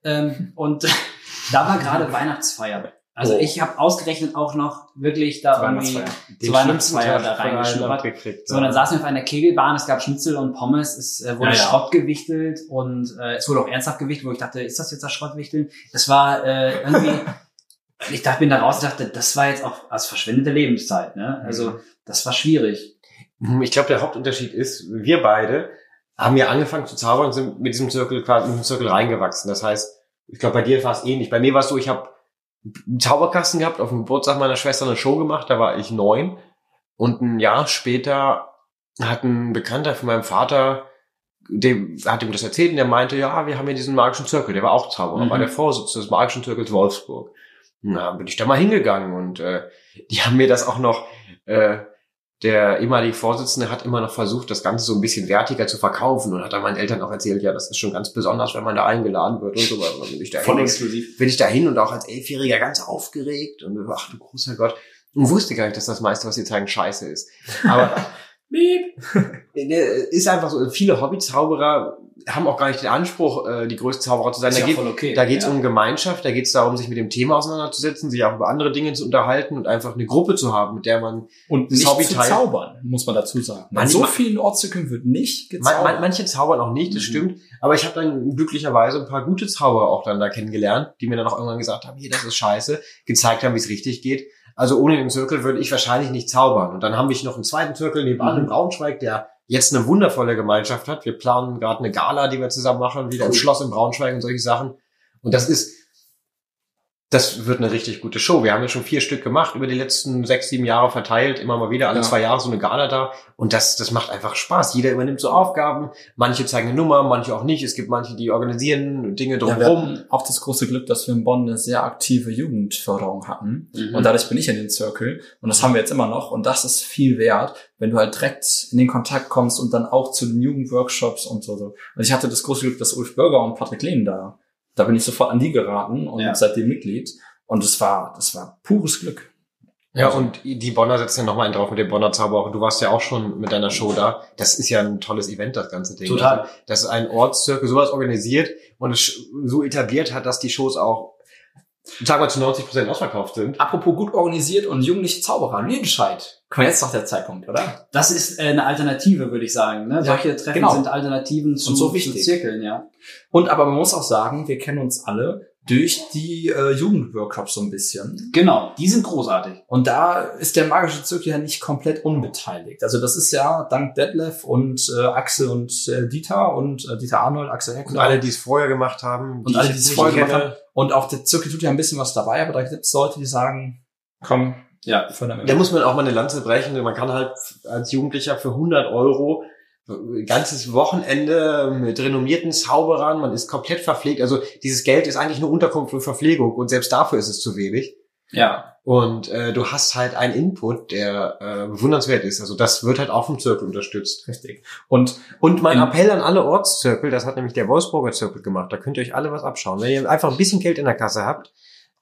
ähm, und da war gerade Weihnachtsfeier. Also Oh. ich habe ausgerechnet auch noch wirklich da irgendwie zur Weihnachtsfeier da reingeschnuppert. gekriegt. So, und dann saßen wir auf einer Kegelbahn, es gab Schnitzel und Pommes, es äh, wurde Ja, ja. Schrott gewichtelt und äh, es wurde auch ernsthaft gewichtelt, wo ich dachte, ist das jetzt das Schrottwichteln? Das war äh, irgendwie, ich dachte, bin da raus und dachte, das war jetzt auch als verschwendete Lebenszeit. Ne? Also das war schwierig. Hm, Ich glaube, der Hauptunterschied ist, wir beide haben ja angefangen zu zaubern und sind mit diesem Zirkel quasi in den Zirkel reingewachsen. Das heißt, ich glaube, bei dir war es ähnlich. Bei mir war es so, ich habe einen Zauberkasten gehabt, auf dem Geburtstag meiner Schwester eine Show gemacht, da war ich neun. Und ein Jahr später hat ein Bekannter von meinem Vater, dem hat ihm das erzählt und der meinte, ja, wir haben hier diesen magischen Zirkel, der war auch Zauberer, Mhm. war der Vorsitzende des magischen Zirkels Wolfsburg. Na, bin ich da mal hingegangen und äh, die haben mir das auch noch, äh, der ehemalige Vorsitzende hat immer noch versucht, das Ganze so ein bisschen wertiger zu verkaufen und hat dann meinen Eltern auch erzählt, ja, das ist schon ganz besonders, wenn man da eingeladen wird und so weiter. Bin ich da hin, exklusiv. bin ich da hin und auch als Elfjähriger ganz aufgeregt und ach du großer Gott. Und wusste gar nicht, dass das meiste, was sie zeigen, scheiße ist. Aber äh, ist einfach so, viele Hobbyzauberer haben auch gar nicht den Anspruch, äh, die größten Zauberer zu sein. Ist Da ja geht, okay. da geht es Ja. um Gemeinschaft, da geht es darum, sich mit dem Thema auseinanderzusetzen, sich auch über andere Dinge zu unterhalten und einfach eine Gruppe zu haben, mit der man Und nicht Hobby zu zaubern, muss man dazu sagen. Man- An so man- vielen Ortszirkeln wird nicht Man, gezaubert. man, manche zaubern auch nicht, das Mhm. stimmt. Aber ich habe dann glücklicherweise ein paar gute Zauberer auch dann da kennengelernt, die mir dann auch irgendwann gesagt haben, hier, das ist scheiße, gezeigt haben, wie es richtig geht. Also ohne den Zirkel würde ich wahrscheinlich nicht zaubern. Und dann haben wir noch einen zweiten Zirkel nebenan Mhm. in Braunschweig, der jetzt eine wundervolle Gemeinschaft hat. Wir planen gerade eine Gala, die wir zusammen machen, wieder im. Schloss in Braunschweig und solche Sachen. Und das ist, das wird eine richtig gute Show. Wir haben ja schon vier Stück gemacht, über die letzten sechs, sieben Jahre verteilt, immer mal wieder, alle Ja. zwei Jahre so eine Gala da. Und das, das macht einfach Spaß. Jeder übernimmt so Aufgaben. Manche zeigen eine Nummer, manche auch nicht. Es gibt manche, die organisieren Dinge Ja, drumherum. hatten auch das große Glück, dass wir in Bonn eine sehr aktive Jugendförderung hatten. Mhm. Und dadurch bin ich in den Circle. Und das haben wir jetzt immer noch. Und das ist viel wert, wenn du halt direkt in den Kontakt kommst und dann auch zu den Jugendworkshops und so. so. Also ich hatte das große Glück, dass Ulf Bürger und Patrick Lehn da. Da bin ich sofort an die geraten und Ja. seitdem Mitglied. Und es war, das war pures Glück. Ja, Also- und die Bonner setzen ja nochmal einen drauf mit dem Bonner Zauberer. Du warst ja auch schon mit deiner Show da. Das ist ja ein tolles Event, das ganze Ding. Total. Also, dass ein Ortszirkel sowas organisiert und es so etabliert hat, dass die Shows auch, sagen wir zu 90 Prozent ausverkauft sind. Apropos gut organisiert und jugendliche Zauberer, Lüdenscheid. Komm, jetzt doch der Zeitpunkt, oder? Das ist äh, eine Alternative, würde ich sagen. Ne? Ja, Solche Treffen genau. sind Alternativen zu, Und so zu wichtig. Zirkeln, ja. Und aber man muss auch sagen, wir kennen uns alle durch die äh, Jugendworkshops so ein bisschen. Genau, die sind großartig. Und da ist der magische Zirkel ja nicht komplett unbeteiligt. Also das ist ja dank Detlef und äh, Axel und äh, Dieter und äh, Dieter Arnold, Axel Und Heckler. alle, die es vorher gemacht haben. und alle, die es vorher gemacht haben. Und auch der Zirkel tut ja ein bisschen was dabei, aber da gibt es Leute, die sagen, komm, Ja. von der Da muss man auch mal eine Lanze brechen. Man kann halt als Jugendlicher für 100 Euro ganzes Wochenende mit renommierten Zauberern, man ist komplett verpflegt. Also dieses Geld ist eigentlich nur Unterkunft und Verpflegung und selbst dafür ist es zu wenig. Ja. Und äh, du hast halt einen Input, der äh, bewundernswert ist. Also das wird halt auch vom Zirkel unterstützt. richtig. Und Und mein In- Appell an alle Ortszirkel, das hat nämlich der Wolfsburger Zirkel gemacht, da könnt ihr euch alle was abschauen. Wenn ihr einfach ein bisschen Geld in der Kasse habt,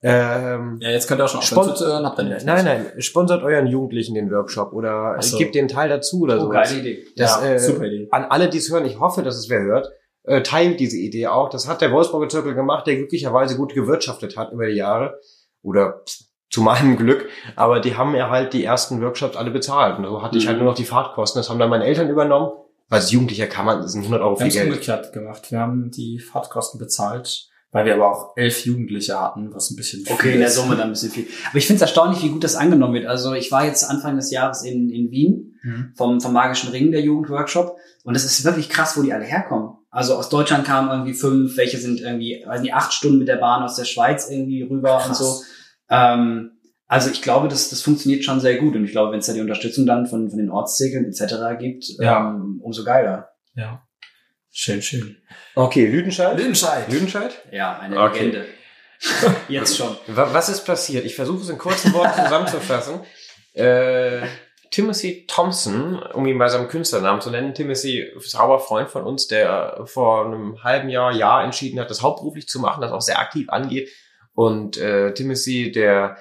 ähm, ja, jetzt könnt ihr auch schon aufhören zuzuhören, habt ihr nicht. nein, nein, sponsert euren Jugendlichen den Workshop oder so. gebt den Teil dazu oder Oh, so. geile Idee. Das, ja, äh, super Idee. An alle, die es hören, ich hoffe, dass es wer hört, äh, teilt diese Idee auch. Das hat der Wolfsburger Zirkel gemacht, der glücklicherweise gut gewirtschaftet hat über die Jahre. Oder zu meinem Glück. Aber die haben ja halt die ersten Workshops alle bezahlt. Und so hatte ich Mhm. halt nur noch die Fahrtkosten. Das haben dann meine Eltern übernommen. Weil als Jugendlicher kann man, das sind 100 Euro Wir haben viel es Geld. umgekehrt gemacht. Wir haben die Fahrtkosten bezahlt, weil wir aber auch elf Jugendliche hatten, was ein bisschen Okay, viel in der ist. Summe dann ein bisschen viel. Aber ich finde es erstaunlich, wie gut das angenommen wird. Also ich war jetzt Anfang des Jahres in, in Wien Mhm. vom, vom Magischen Ring, der Jugendworkshop. Und es ist wirklich krass, wo die alle herkommen. Also aus Deutschland kamen irgendwie fünf, welche sind irgendwie, weiß nicht, acht Stunden mit der Bahn aus der Schweiz irgendwie rüber und Krass. so. Ähm, also ich glaube, das, das funktioniert schon sehr gut. Und ich glaube, wenn es da die Unterstützung dann von, von den Ortszirkeln etc. gibt, Ja. ähm, umso geiler. Ja. Schön, schön. Okay, Lüdenscheid. Lüdenscheid. Lüdenscheid? Ja, eine Okay. Legende. Jetzt schon. Wa- Was ist passiert? Ich versuche es in kurzen Worten zusammenzufassen. Äh, Timothy Thompson, um ihn bei seinem Künstlernamen zu nennen, Timothy, Zauberfreund von uns, der vor einem halben Jahr, Jahr entschieden hat, das hauptberuflich zu machen, das auch sehr aktiv angeht. Und äh, Timothy, der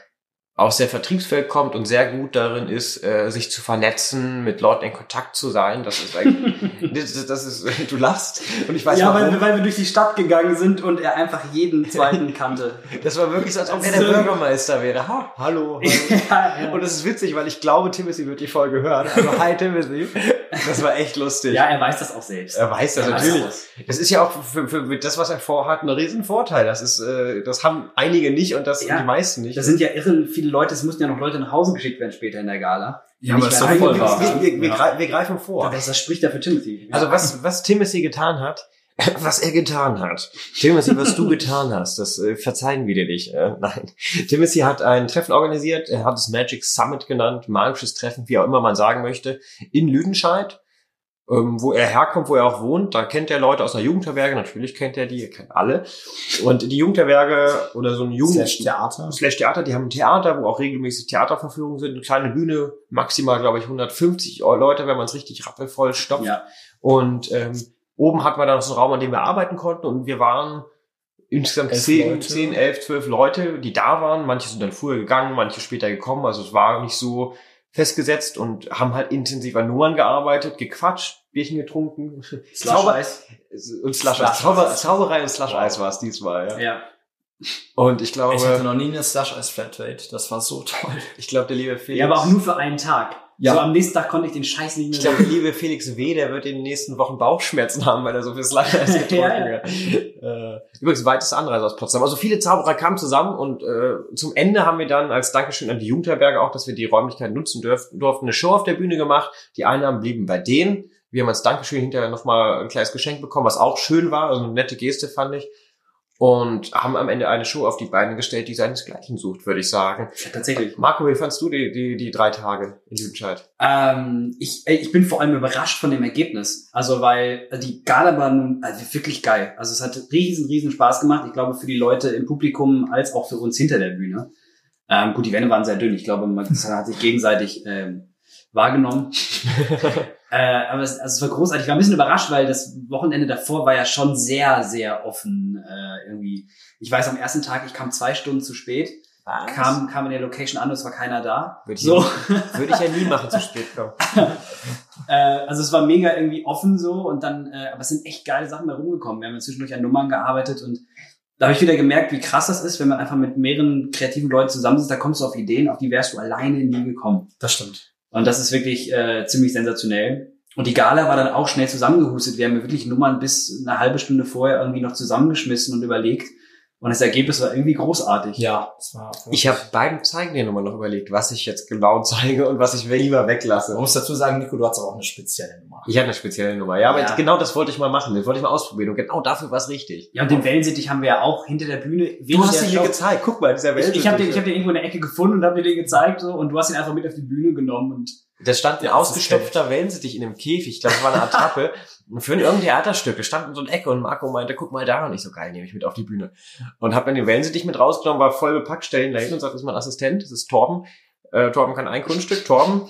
aus der Vertriebswelt kommt und sehr gut darin ist, äh, sich zu vernetzen, mit Leuten in Kontakt zu sein. Das ist eigentlich, das, das ist, du lachst und ich weiß ja, warum. weil, wir- weil wir durch die Stadt gegangen sind und er einfach jeden zweiten kannte. Das war wirklich so, als ob er Das der Bürgermeister wäre. Ha, hallo, hallo. ja, ja. Und es ist witzig, weil ich glaube, Timothy wird die Folge hören. Also, hi Timothy. Das war echt lustig. ja, er weiß das auch selbst. Er weiß das Er weiß natürlich. das. Das ist ja auch für, für, das, was er vorhat, ein riesen Vorteil. Das ist, äh, das haben einige nicht und das Ja. die meisten nicht. Da sind ja irre viele Leute, es mussten ja noch Leute nach Hause geschickt werden später in der Gala. Ja, aber es ist doch voll wahr. sind. wir, wir, wir, Ja. wir greifen vor. Das, das spricht ja für Timothy. Also was, was Timothy getan hat, was er getan hat. Timothy, was du getan hast, das äh, verzeihen wir dir nicht. Äh, nein. Timothy hat ein Treffen organisiert, er hat es Magic Summit genannt, magisches Treffen, wie auch immer man sagen möchte, in Lüdenscheid, wo er herkommt, wo er auch wohnt. Da kennt er Leute aus einer Jugendherberge, natürlich kennt er die, er kennt alle. Und die Jugendherberge oder so ein Jugend... Slash Theater. Slash Theater, die haben ein Theater, wo auch regelmäßig Theaterverführungen sind, eine kleine Bühne, maximal, glaube ich, 150 Leute, wenn man es richtig rappelvoll stopft. Ja. Und ähm, oben hatten wir dann noch so einen Raum, an dem wir arbeiten konnten und wir waren insgesamt zehn, zehn, elf, zwölf Leute, die da waren. Manche sind dann früher gegangen, manche später gekommen. Also es war nicht so festgesetzt und haben halt intensiv an Nummern gearbeitet, gequatscht, Bierchen getrunken. Zauber Slush-Eis. und Slush Slush. Zauber, Zauberei und Slush Eis war es diesmal, ja. Ja. Und ich glaube, Ich hatte noch nie eine Slush Eis Flatrate. Das war so toll. ich glaube, der liebe Felix. ja, aber auch nur für einen Tag. Ja. So am nächsten Tag konnte ich den Scheiß nicht mehr Ich glaube, der liebe Felix W., der wird in den nächsten Wochen Bauchschmerzen haben, weil er so viel Slush Eis getrunken Ja, ja. hat. Äh, übrigens, weiteste Anreise aus Potsdam. Also viele Zauberer kamen zusammen und äh, zum Ende haben wir dann als Dankeschön an die Jugendherberge auch, dass wir die Räumlichkeit nutzen dürften, durften eine Show auf der Bühne gemacht. Die Einnahmen blieben bei denen. Wir haben als Dankeschön hinterher nochmal ein kleines Geschenk bekommen, was auch schön war. Also eine nette Geste fand ich. und haben am Ende eine Show auf die Beine gestellt, die seinesgleichen sucht, würde ich sagen. Tatsächlich. Marco, wie fandst du die, die, die drei Tage in Lüdenscheid? Ähm, ich, ich bin vor allem überrascht von dem Ergebnis. Also, weil die Gala war nun also wirklich geil. Also, es hat riesen, riesen Spaß gemacht. Ich glaube, für die Leute im Publikum als auch für uns hinter der Bühne. Ähm, gut, die Wände waren sehr dünn. Ich glaube, man hat sich gegenseitig ähm, wahrgenommen. äh, aber es, also es war großartig. Ich war ein bisschen überrascht, weil das Wochenende davor war ja schon sehr, sehr offen. Äh, irgendwie. Ich weiß, am ersten Tag, ich kam zwei Stunden zu spät. Was? Kam, kam in der Location an, es war keiner da. Würde ich, So. würde ich ja nie machen, zu spät kommen. Äh, also es war mega irgendwie offen so und dann, äh, aber es sind echt geile Sachen da rumgekommen. Wir haben zwischendurch an Nummern gearbeitet und da habe ich wieder gemerkt, wie krass das ist, wenn man einfach mit mehreren kreativen Leuten zusammensitzt, da kommst du auf Ideen, auf die wärst du alleine nie gekommen. Das stimmt. Und das ist wirklich äh, ziemlich sensationell. Und die Gala war dann auch schnell zusammengehustet. Wir haben wirklich Nummern bis eine halbe Stunde vorher irgendwie noch zusammengeschmissen und überlegt. Und das Ergebnis war irgendwie großartig. Ja, das war. Ich habe beim Zeigen dir nochmal noch überlegt, was ich jetzt genau zeige und was ich lieber weglasse. Man muss dazu sagen, Nico, du hast auch eine spezielle Nummer. Ich hatte eine spezielle Nummer, ja, aber Ja. genau das wollte ich mal machen. Das wollte ich mal ausprobieren und genau dafür war es richtig. Ja, und den Wellensittich haben wir ja auch hinter der Bühne. Du hast ihn mir Show- gezeigt. Guck mal, dieser Ich, ich habe den, ich Wellensittich. hab den irgendwo in der Ecke gefunden und habe dir den gezeigt so, und du hast ihn einfach mit auf die Bühne genommen und Da stand ein Ja, das ausgestopfter Wellensittich in einem Käfig. Ich glaube, das war eine Attrappe. Und für irgendein Theaterstück. Wir standen in so einer Ecke und Marco meinte, guck mal da. Und ich so, geil, nehme ich mit auf die Bühne. Und hab dann den Wellensittich mit rausgenommen, war voll bepackt, stellen dahin und sagt, das ist mein Assistent, das ist Torben. Äh, Torben kann ein Kunststück. Torben,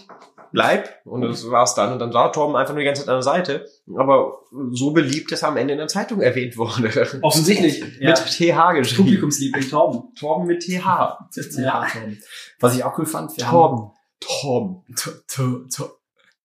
bleib. Und das war's dann. Und dann war Torben einfach nur die ganze Zeit an der Seite. Aber so beliebt, dass er am Ende in der Zeitung erwähnt wurde. offensichtlich ja, Mit TH geschrieben. Publikumsliebling Torben. Torben mit TH. Ja. Was ich auch cool fand, wir Torben. Haben. Tor- Tor- Tor-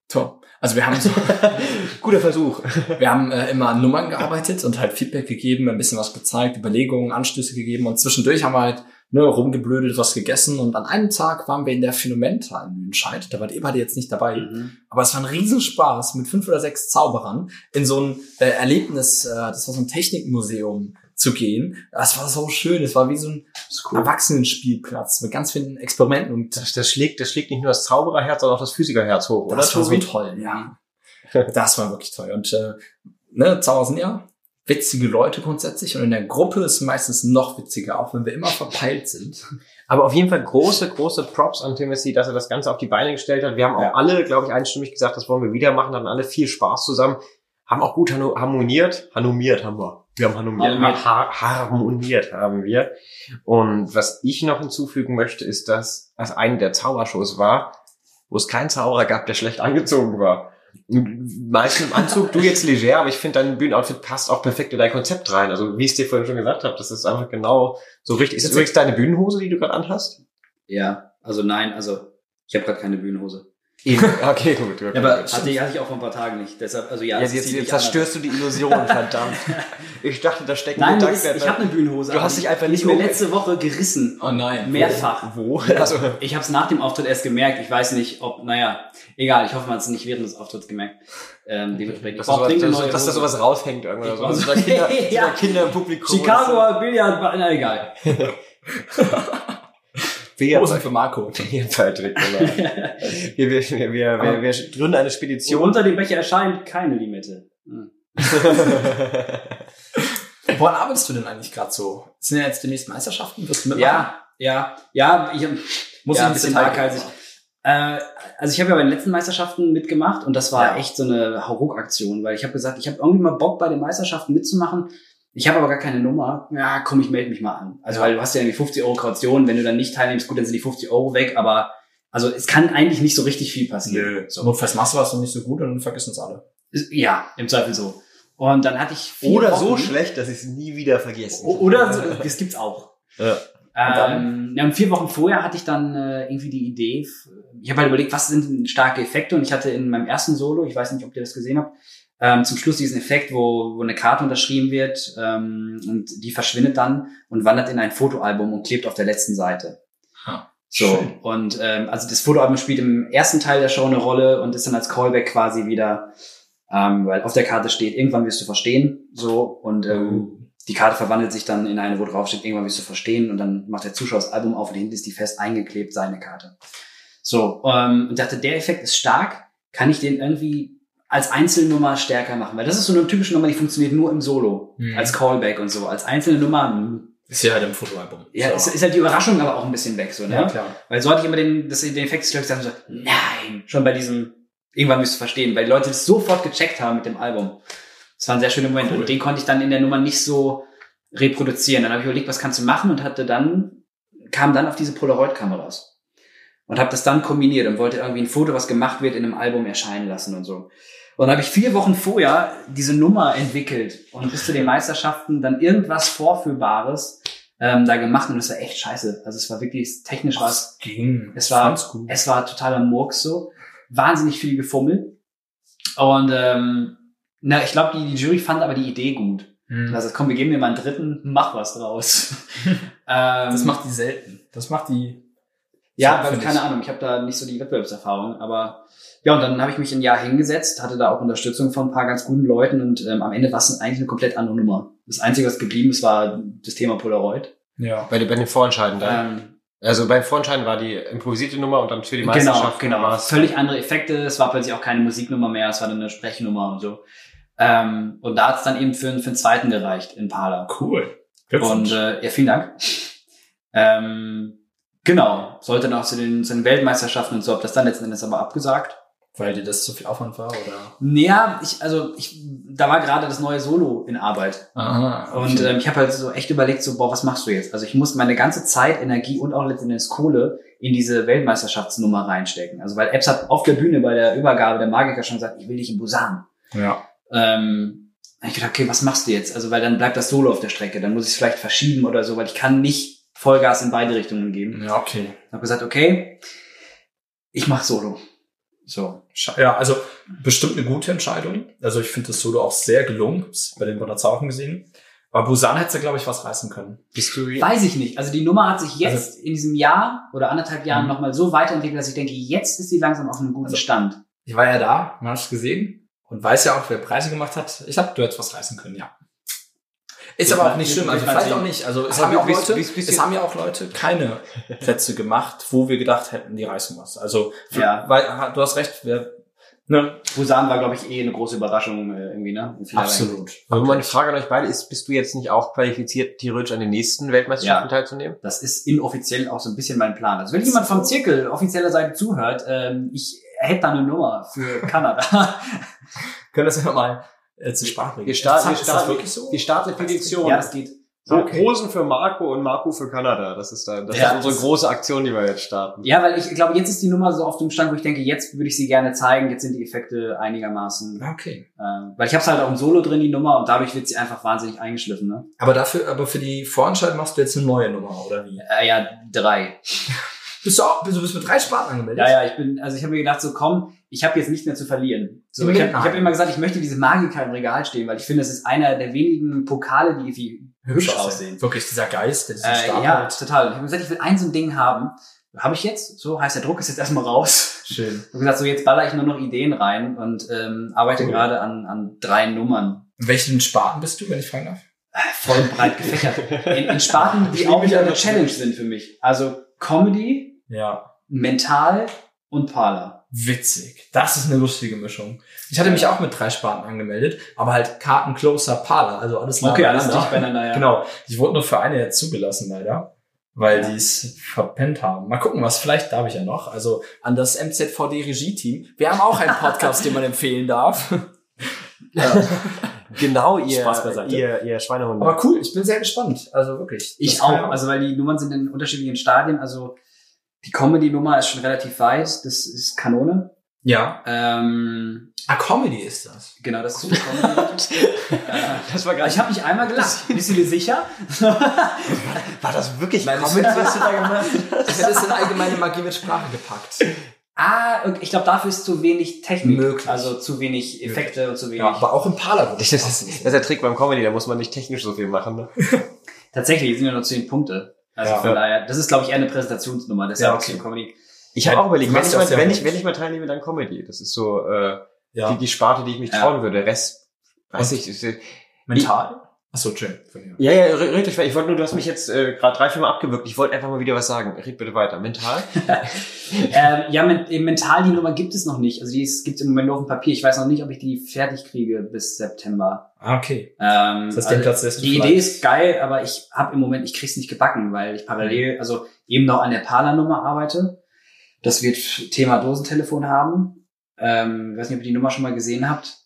Tor. Also wir haben so, Guter Versuch. wir haben äh, immer an Nummern gearbeitet und halt Feedback gegeben, ein bisschen was gezeigt, Überlegungen, Anstöße gegeben und zwischendurch haben wir halt ne, rumgeblödet, was gegessen und an einem Tag waren wir in der Phänomenta in Lüdenscheid. Da wart ihr beide jetzt nicht dabei. Mhm. Aber es war ein Riesenspaß mit fünf oder sechs Zauberern in so ein äh, Erlebnis, äh, das war so ein Technikmuseum zu gehen. Das war so schön. Es war wie so ein Erwachsenenspielplatz mit ganz vielen Experimenten und Das, das schlägt, das schlägt nicht nur das Zaubererherz, sondern auch das Physikerherz hoch, oder? das war so toll, ja. Das war wirklich toll. Und äh, ne, Zauber sind ja witzige Leute grundsätzlich und in der Gruppe ist es meistens noch witziger, auch wenn wir immer verpeilt sind. Aber auf jeden Fall große, große Props an Timothy, dass er das Ganze auf die Beine gestellt hat. Wir haben auch Ja. alle, glaube ich, einstimmig gesagt, das wollen wir wieder machen, hatten alle viel Spaß zusammen, haben auch gut harmoniert. Harmoniert haben wir. Wir haben harmoniert. Harmoniert. Ha harmoniert haben wir. Und was ich noch hinzufügen möchte, ist, dass es eine der Zaubershows war, wo es keinen Zauberer gab, der schlecht angezogen war. Meistens im Anzug, du jetzt leger, aber ich finde dein Bühnenoutfit passt auch perfekt in dein Konzept rein. Also wie ich es dir vorhin schon gesagt habe, das ist einfach genau so richtig. Ist das übrigens deine Bühnenhose, die du gerade anhast? Ja, also nein, also ich habe gerade keine Bühnenhose. Okay, gut. gut Ja, aber gut. hatte, ich- hatte ich auch vor ein paar Tagen nicht. Deshalb, also ja, Jetzt, das jetzt, jetzt zerstörst du die Illusion, verdammt. Ich dachte, da stecken Nein, das Gedanken ist, ich habe eine Bühnenhose. Du hast dich einfach nicht ist mir letzte Woche gerissen. Oh nein. Mehrfach. Wo? Also, Ich habe es nach dem Auftritt erst gemerkt. Ich weiß nicht, ob, naja, egal. Ich hoffe, man hat es nicht während des Auftritts gemerkt. Ähm, dementsprechend. dass, Ich brauch sowas, dass, neue dass da sowas raushängt irgendwo. Ich oder so. da Kinder, Ja. Kinder im Publikum. Chicago Billard, na egal. Hosen für Marco. Patrick, genau. Wir, wir, wir, wir, wir, gründen eine Und Spedition. unter dem Becher erscheint keine Limette. Hm. Woran arbeitest du denn eigentlich gerade so? Sind ja jetzt die nächsten Meisterschaften? Wirst du mitmachen? Ja, ja, ja. Ich Muss ja, ich ein bisschen waghalsig. Äh, also ich habe ja bei den letzten Meisterschaften mitgemacht und das war Ja. echt so eine Hauruck-Aktion, weil ich habe gesagt, ich habe irgendwie mal Bock bei den Meisterschaften mitzumachen. Ich habe aber gar keine Nummer. Ja, komm, ich melde mich mal an. Also weil du hast ja irgendwie 50 Euro Kaution, wenn du dann nicht teilnimmst, gut, dann sind die 50 Euro weg, aber also es kann eigentlich nicht so richtig viel passieren. Nö. So. Notfalls machst du was und nicht so gut und dann vergessen es alle. Ja, im Zweifel so. Und dann hatte ich vier Oder Wochen, so schlecht, dass ich es nie wieder vergesse. O- Oder so, das gibt's auch. Ja. Ähm, ja, und vier Wochen vorher hatte ich dann äh, irgendwie die Idee, ich habe halt überlegt, was sind denn starke Effekte und ich hatte in meinem ersten Solo, ich weiß nicht, ob ihr das gesehen habt, ähm, zum Schluss diesen Effekt, wo, wo eine Karte unterschrieben wird ähm, und die verschwindet dann und wandert in ein Fotoalbum und klebt auf der letzten Seite. Ha, So, schön. und ähm, also das Fotoalbum spielt im ersten Teil der Show eine Rolle und ist dann als Callback quasi wieder, ähm, weil auf der Karte steht, irgendwann wirst du verstehen, so, und ähm, die Karte verwandelt sich dann in eine, wo drauf steht, irgendwann wirst du verstehen und dann macht der Zuschauer das Album auf und hinten ist die fest eingeklebt, seine Karte. So, ähm, und dachte, der Effekt ist stark, kann ich den irgendwie als Einzelnummer stärker machen, weil das ist so eine typische Nummer, die funktioniert nur im Solo, Mhm. als Callback und so. Als einzelne Nummer, hm. Ist ja halt im Fotoalbum. ja, So. ist, ist halt die Überraschung aber auch ein bisschen weg, so, ne? ja, klar. Weil so hatte ich immer den, das, den Effekt, dass sagen so, nein, schon bei diesem, irgendwann müsst du verstehen, weil die Leute das sofort gecheckt haben mit dem Album. Das war ein sehr schöner Moment Cool. und den konnte ich dann in der Nummer nicht so reproduzieren. Dann habe ich überlegt, was kannst du machen und hatte dann, kam dann auf diese Polaroid-Kameras. Und habe das dann kombiniert und wollte irgendwie ein Foto, was gemacht wird, in einem Album erscheinen lassen und so. Und dann habe ich vier Wochen vorher diese Nummer entwickelt und bis zu den Meisterschaften dann irgendwas Vorführbares ähm, da gemacht und das war echt scheiße. Also es war wirklich technisch was. Es ging. Es war, es war totaler Murks so. Wahnsinnig viel gefummelt. Und ähm, na, ich glaube, die, die Jury fand aber die Idee gut. Mhm. Also komm, wir geben dir mal einen dritten, mach was draus. ähm, das macht die selten. Das macht die. Ja, so, weil keine ich. Ahnung, ich habe da nicht so die Wettbewerbserfahrung, aber ja, und dann habe ich mich ein Jahr hingesetzt, hatte da auch Unterstützung von ein paar ganz guten Leuten und ähm, am Ende war es eigentlich eine komplett andere Nummer. Das Einzige, was geblieben ist, war das Thema Polaroid. Ja. Bei, den- bei den Vorentscheiden dann. Ähm, Also beim Vorentscheiden war die improvisierte Nummer und dann für die genau, Meisterschaft genau. war es Völlig andere Effekte. Es war plötzlich auch keine Musiknummer mehr, es war dann eine Sprechnummer und so. Ähm, und da hat es dann eben für, für den zweiten gereicht in Pala. Cool. Und äh, ja, vielen Dank. Ähm, genau, sollte auch zu den, zu den Weltmeisterschaften und so, hab das dann letzten Endes aber abgesagt. Weil dir das zu viel Aufwand war, oder? Naja, ich, also ich, da war gerade das neue Solo in Arbeit. Aha. Und ähm, ich habe halt so echt überlegt, so, boah, was machst du jetzt? Also ich muss meine ganze Zeit, Energie und auch letztendlich Kohle in diese Weltmeisterschaftsnummer reinstecken. Also weil Epps hat auf der Bühne bei der Übergabe der Magiker schon gesagt, ich will dich in Busan. ja. Ähm, ich gedacht, okay, was machst du jetzt? Also weil dann bleibt das Solo auf der Strecke, dann muss ich es vielleicht verschieben oder so, weil ich kann nicht Vollgas in beide Richtungen geben. Ja, okay. Hab gesagt, okay, ich mach Solo. So. Ja, also bestimmt eine gute Entscheidung. Also ich finde das Solo auch sehr gelungen. Bei den Bonnerzauchen gesehen. Aber Busan hätte, glaube ich, was reißen können. Bist du Weiß ich nicht. Also die Nummer hat sich jetzt in diesem Jahr oder anderthalb Jahren Mhm. nochmal so weiterentwickelt, dass ich denke, jetzt ist sie langsam auf einem guten Also- Stand. Ich war ja da, man hat es gesehen und weiß ja auch, wer Preise gemacht hat. Ich habe, du hättest was reißen können, ja. Ist aber auch nicht ich- schlimm, also vielleicht auch nicht. Also es haben ja auch Leute, wie- wie- wie- es haben ja auch Leute keine Plätze gemacht, wo wir gedacht hätten, die reißen was. Also für, Ja. weil du hast recht, wir, ne, Busan war, glaube ich, eh eine große Überraschung äh, irgendwie, ne? Absolut. Aber meine Frage an euch beide ist, bist du jetzt nicht auch qualifiziert, theoretisch an den nächsten Weltmeisterschaften Ja. teilzunehmen? Das ist inoffiziell auch so ein bisschen mein Plan. Also wenn jemand vom Zirkel offizieller Seite zuhört, ähm, ich hätte da eine Nummer für Kanada. Können das ja mal äh, zu Sprache bringen. Wir starten, wir Ist das starten, wirklich so? wir starten eine Petition. ja, das geht. Okay. Hosen für Marco und Marco für Kanada. Das ist dann, das Ja, ist unsere das- große Aktion, die wir jetzt starten. Ja, weil ich glaube, jetzt ist die Nummer so auf dem Stand, wo ich denke, jetzt würde ich sie gerne zeigen. Jetzt sind die Effekte einigermaßen. Okay. Ähm, weil ich habe halt auch im Solo drin, die Nummer, und dadurch wird sie einfach wahnsinnig eingeschliffen. Ne? Aber dafür, aber für die Vorentscheid machst du jetzt eine neue Nummer, oder wie? Äh, ja, drei. Bist du auch, bist du bist mit drei Sparten angemeldet? Ja, ja, ich bin, also ich habe mir gedacht, so komm, ich habe jetzt nichts mehr zu verlieren. So, ich habe hab immer gesagt, ich möchte diese Magiker im Regal stehen, weil ich finde, das ist einer der wenigen Pokale, die irgendwie hübsch aussehen. Wirklich dieser Geist, der diesen Äh, Stab ja, total. Ich habe gesagt, ich will ein so ein Ding haben. Habe ich jetzt. So heißt der Druck ist jetzt erstmal raus. Schön. Ich habe gesagt, so jetzt baller ich nur noch Ideen rein und ähm, arbeite Cool. gerade an, an drei Nummern. In welchen Sparten bist du, wenn ich fragen darf? Voll breit gefächert. In, in Sparten, die auch wieder eine. Challenge sind für mich. Also Comedy, Ja. Mental und Parler. Witzig. Das ist eine lustige Mischung. Ich hatte mich auch mit drei Sparten angemeldet, aber halt Karten, Closer, Parler, also alles Okay, alles beieinander. dicht beieinander, ja. Genau. Ich wurde nur für eine jetzt zugelassen, leider. Weil die es verpennt haben. Mal gucken, was vielleicht darf ich ja noch. Also an das MZVD Regie-Team. Wir haben auch einen Podcast, den man empfehlen darf. Genau, ihr, ihr, ihr Schweinehunde. Aber cool, ich bin sehr gespannt. Also wirklich. Ich auch, ja- also weil die Nummern sind in unterschiedlichen Stadien. Also die Comedy-Nummer ist schon relativ weit, das ist Kanone. Ja. Ähm, Ah, Comedy ist das. genau, das ist die Comedy. das war ich habe mich einmal gelacht. Bist du dir sicher? war das wirklich Nein, Comedy, was du da gemacht Ich hätte es in allgemeine Magie mit Sprache gepackt. ah, ich glaube, dafür ist zu wenig Technik. Möglich. Also zu wenig Effekte und zu wenig. Ja, aber auch im Parler. Das ist, das ist der Trick beim Comedy, da muss man nicht technisch so viel machen. Ne? Tatsächlich sind ja nur zehn Punkte. Also Ja. von daher, das ist, glaube ich, eher eine Präsentationsnummer. Das ist Ja, auch okay. so Comedy. Ich habe auch überlegt, wenn ich, mal, wenn, ich, wenn ich mal teilnehme, dann Comedy. Das ist so äh, Ja. die, die Sparte, die ich mich Ja. trauen würde. Rest, weiß ich, ist, Mental? Achso, hier. Ja, ja, red weiter. Ich wollte nur, du hast mich jetzt äh, gerade drei, vier Mal abgewürgt. Ich wollte einfach mal wieder was sagen. Red bitte weiter. Mental? ähm, ja, men eben mental die Nummer gibt es noch nicht. Also die gibt es im Moment nur auf dem Papier. Ich weiß noch nicht, ob ich die fertig kriege bis September. Ah, okay. Ähm, Das heißt, also Platz die vielleicht. Idee ist geil, aber ich habe im Moment, ich krieg's nicht gebacken, weil ich parallel, also eben noch an der Parler-Nummer arbeite. Das wird Thema Dosentelefon haben. Ähm, ich weiß nicht, ob ihr die Nummer schon mal gesehen habt.